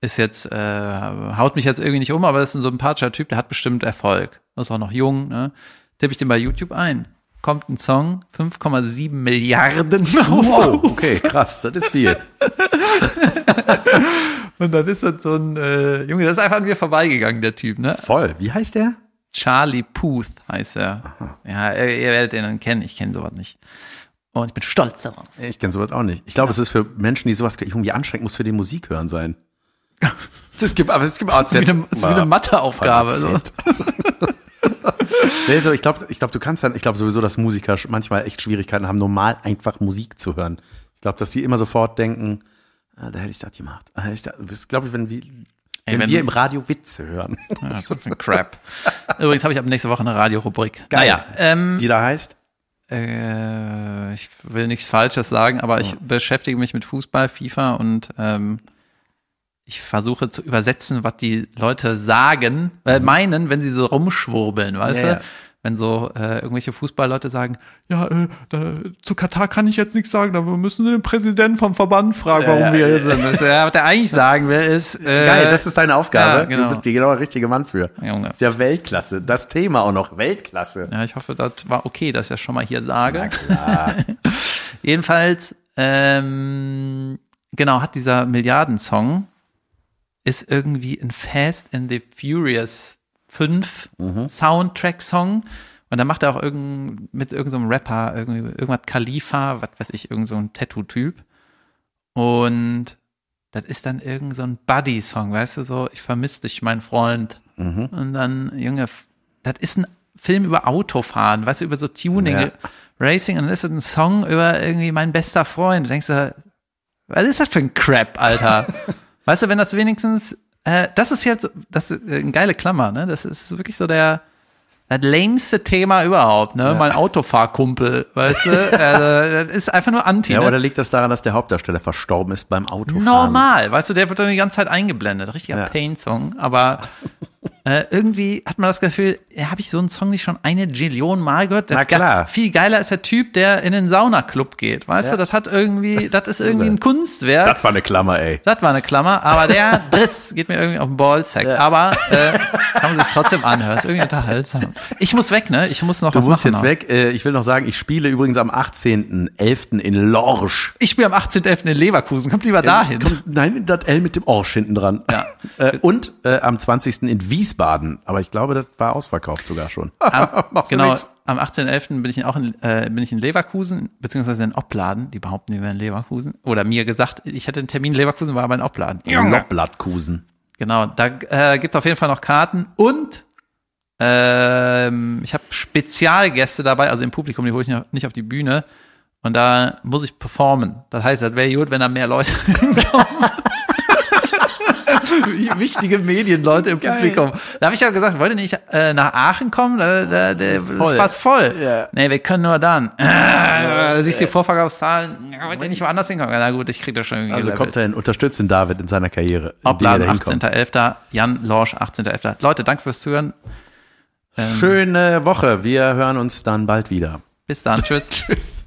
ist jetzt, äh, haut mich jetzt irgendwie nicht um, aber das ist ein sympathischer Typ, der hat bestimmt Erfolg. Ist auch noch jung, ne? Tippe ich den bei YouTube ein. Kommt ein Song, 5,7 Milliarden Wow, okay, krass, das ist viel. [laughs] Und dann ist das so ein, äh, Junge, das ist einfach an mir vorbeigegangen, der Typ, ne? Voll. Wie heißt der? Charlie Puth heißt er. Ja, ihr, ihr werdet den dann kennen, ich kenne sowas nicht. Und ich bin stolz darauf. Ich kenne sowas auch nicht. Ich glaube, es ist für Menschen, die sowas irgendwie anstrengend muss für die Musik hören sein. [laughs] Es gibt, aber es gibt AZ. Das ist wie eine, wie eine Matheaufgabe. [laughs] Nee, so, ich glaube, ich glaub, du kannst dann, ich glaube sowieso, dass Musiker manchmal echt Schwierigkeiten haben, normal einfach Musik zu hören. Ich glaube, dass die immer sofort denken, ah, da hätte ich das gemacht. Ah, ich glaube ich, wenn wir, wenn, wenn wir im Radio Witze hören, Ja, so ein Crap. Übrigens habe ich ab nächste Woche eine Radiorubrik. Geil. Naja, ähm, die da heißt. äh, ich will nichts Falsches sagen, aber ich beschäftige mich mit Fußball, FIFA und ähm, ich versuche zu übersetzen, was die Leute sagen, äh, meinen, wenn sie so rumschwurbeln, weißt Ja, ja. du? Wenn so äh, irgendwelche Fußballleute sagen, ja, äh, da, zu Katar kann ich jetzt nichts sagen, da müssen Sie den Präsidenten vom Verband fragen, warum Ja, wir hier sind. Das, ja, was der eigentlich sagen will, ist [laughs] äh, Geil, das ist deine Aufgabe. genau. Du bist die genau der richtige Mann für. Junge. ist ja Weltklasse. Das Thema auch noch. Weltklasse. Ja, ich hoffe, das war okay, dass ich das schon mal hier sage. [laughs] Jedenfalls, ähm, genau, hat dieser Milliardensong ist irgendwie ein Fast and the Furious 5 Soundtrack-Song. Und da macht er auch irgend, mit irgendeinem Rapper, irgendwie, irgendwas Khalifa, was weiß ich, irgend so ein Tattoo-Typ. Und das ist dann irgend so ein Buddy-Song, weißt du, so, ich vermisse dich, mein Freund. Und dann, Junge, das ist ein Film über Autofahren, weißt du, über so Tuning, Ja. Racing, und dann ist das ein Song über irgendwie mein bester Freund. Du denkst du, was ist das für ein Crap, Alter? [laughs] weißt du, wenn das wenigstens, äh, das ist jetzt, das ist eine geile Klammer, ne? Das ist wirklich so der, das lameste Thema überhaupt, ne? Mein Autofahrkumpel, weißt du? äh, [laughs] das ist einfach nur Anti. Ja, ne? oder liegt das daran, dass der Hauptdarsteller verstorben ist beim Autofahren? Normal, weißt du, der wird dann die ganze Zeit eingeblendet. Richtiger Ja. Pain-Song. Aber [laughs] äh, irgendwie hat man das Gefühl, ja, habe ich so einen Song nicht schon eine Gillion Mal gehört? Na klar. Viel geiler ist der Typ, der in den Saunaclub geht. Weißt Ja. du, das hat irgendwie, [laughs] das ist irgendwie ein Kunstwerk. Das war eine Klammer, ey. Das war eine Klammer, aber der [laughs] Driss geht mir irgendwie auf den Ballsack. Ja. Aber äh, [laughs] kann man sich trotzdem anhören. Ist irgendwie unterhaltsam. Ich muss weg, ne? Ich muss noch Du was musst machen. jetzt noch. weg. Äh, Ich will noch sagen, ich spiele übrigens am 18.11. in Lorsch. Ich spiele am 18.11. in Leverkusen. Kommt lieber dahin. Kommt, nein, das L mit dem Orsch hinten dran. Ja. Äh, und äh, am 20. in Wiesbaden. Aber ich glaube, das war ausverkauft sogar schon. Am, [laughs] genau, nix. am 18.11. bin ich in- auch in, äh, bin ich in Leverkusen, beziehungsweise in Opladen. Die behaupten, die wären in Leverkusen. Oder mir gesagt, ich hätte einen Termin in Leverkusen, war aber in Opladen. Lobblattkusen. Genau, da äh, gibt es auf jeden Fall noch Karten und ähm, ich habe Spezialgäste dabei, also im Publikum, die hole ich noch nicht auf die Bühne. Und da muss ich performen. Das heißt, das wäre gut, wenn da mehr Leute [laughs] hinkommen. Wichtige Medienleute im Geil. Publikum. Da habe ich ja gesagt, wollt ihr nicht äh, nach Aachen kommen? Da, da, da ist, voll. fast voll. Ja. Nee, wir können nur dann. Äh, siehst du die Vorverkaufszahlen? Ja, wollt ihr nicht woanders hinkommen? Na gut, ich krieg das schon irgendwie Also kommt er hin, unterstützt den David in seiner Karriere. er Obladen da hinkommt. 18.11. Jan Lorsch 18.11. Leute, danke fürs Zuhören. Ähm, Schöne Woche. Wir hören uns dann bald wieder. Bis dann. [laughs] Tschüss. Tschüss.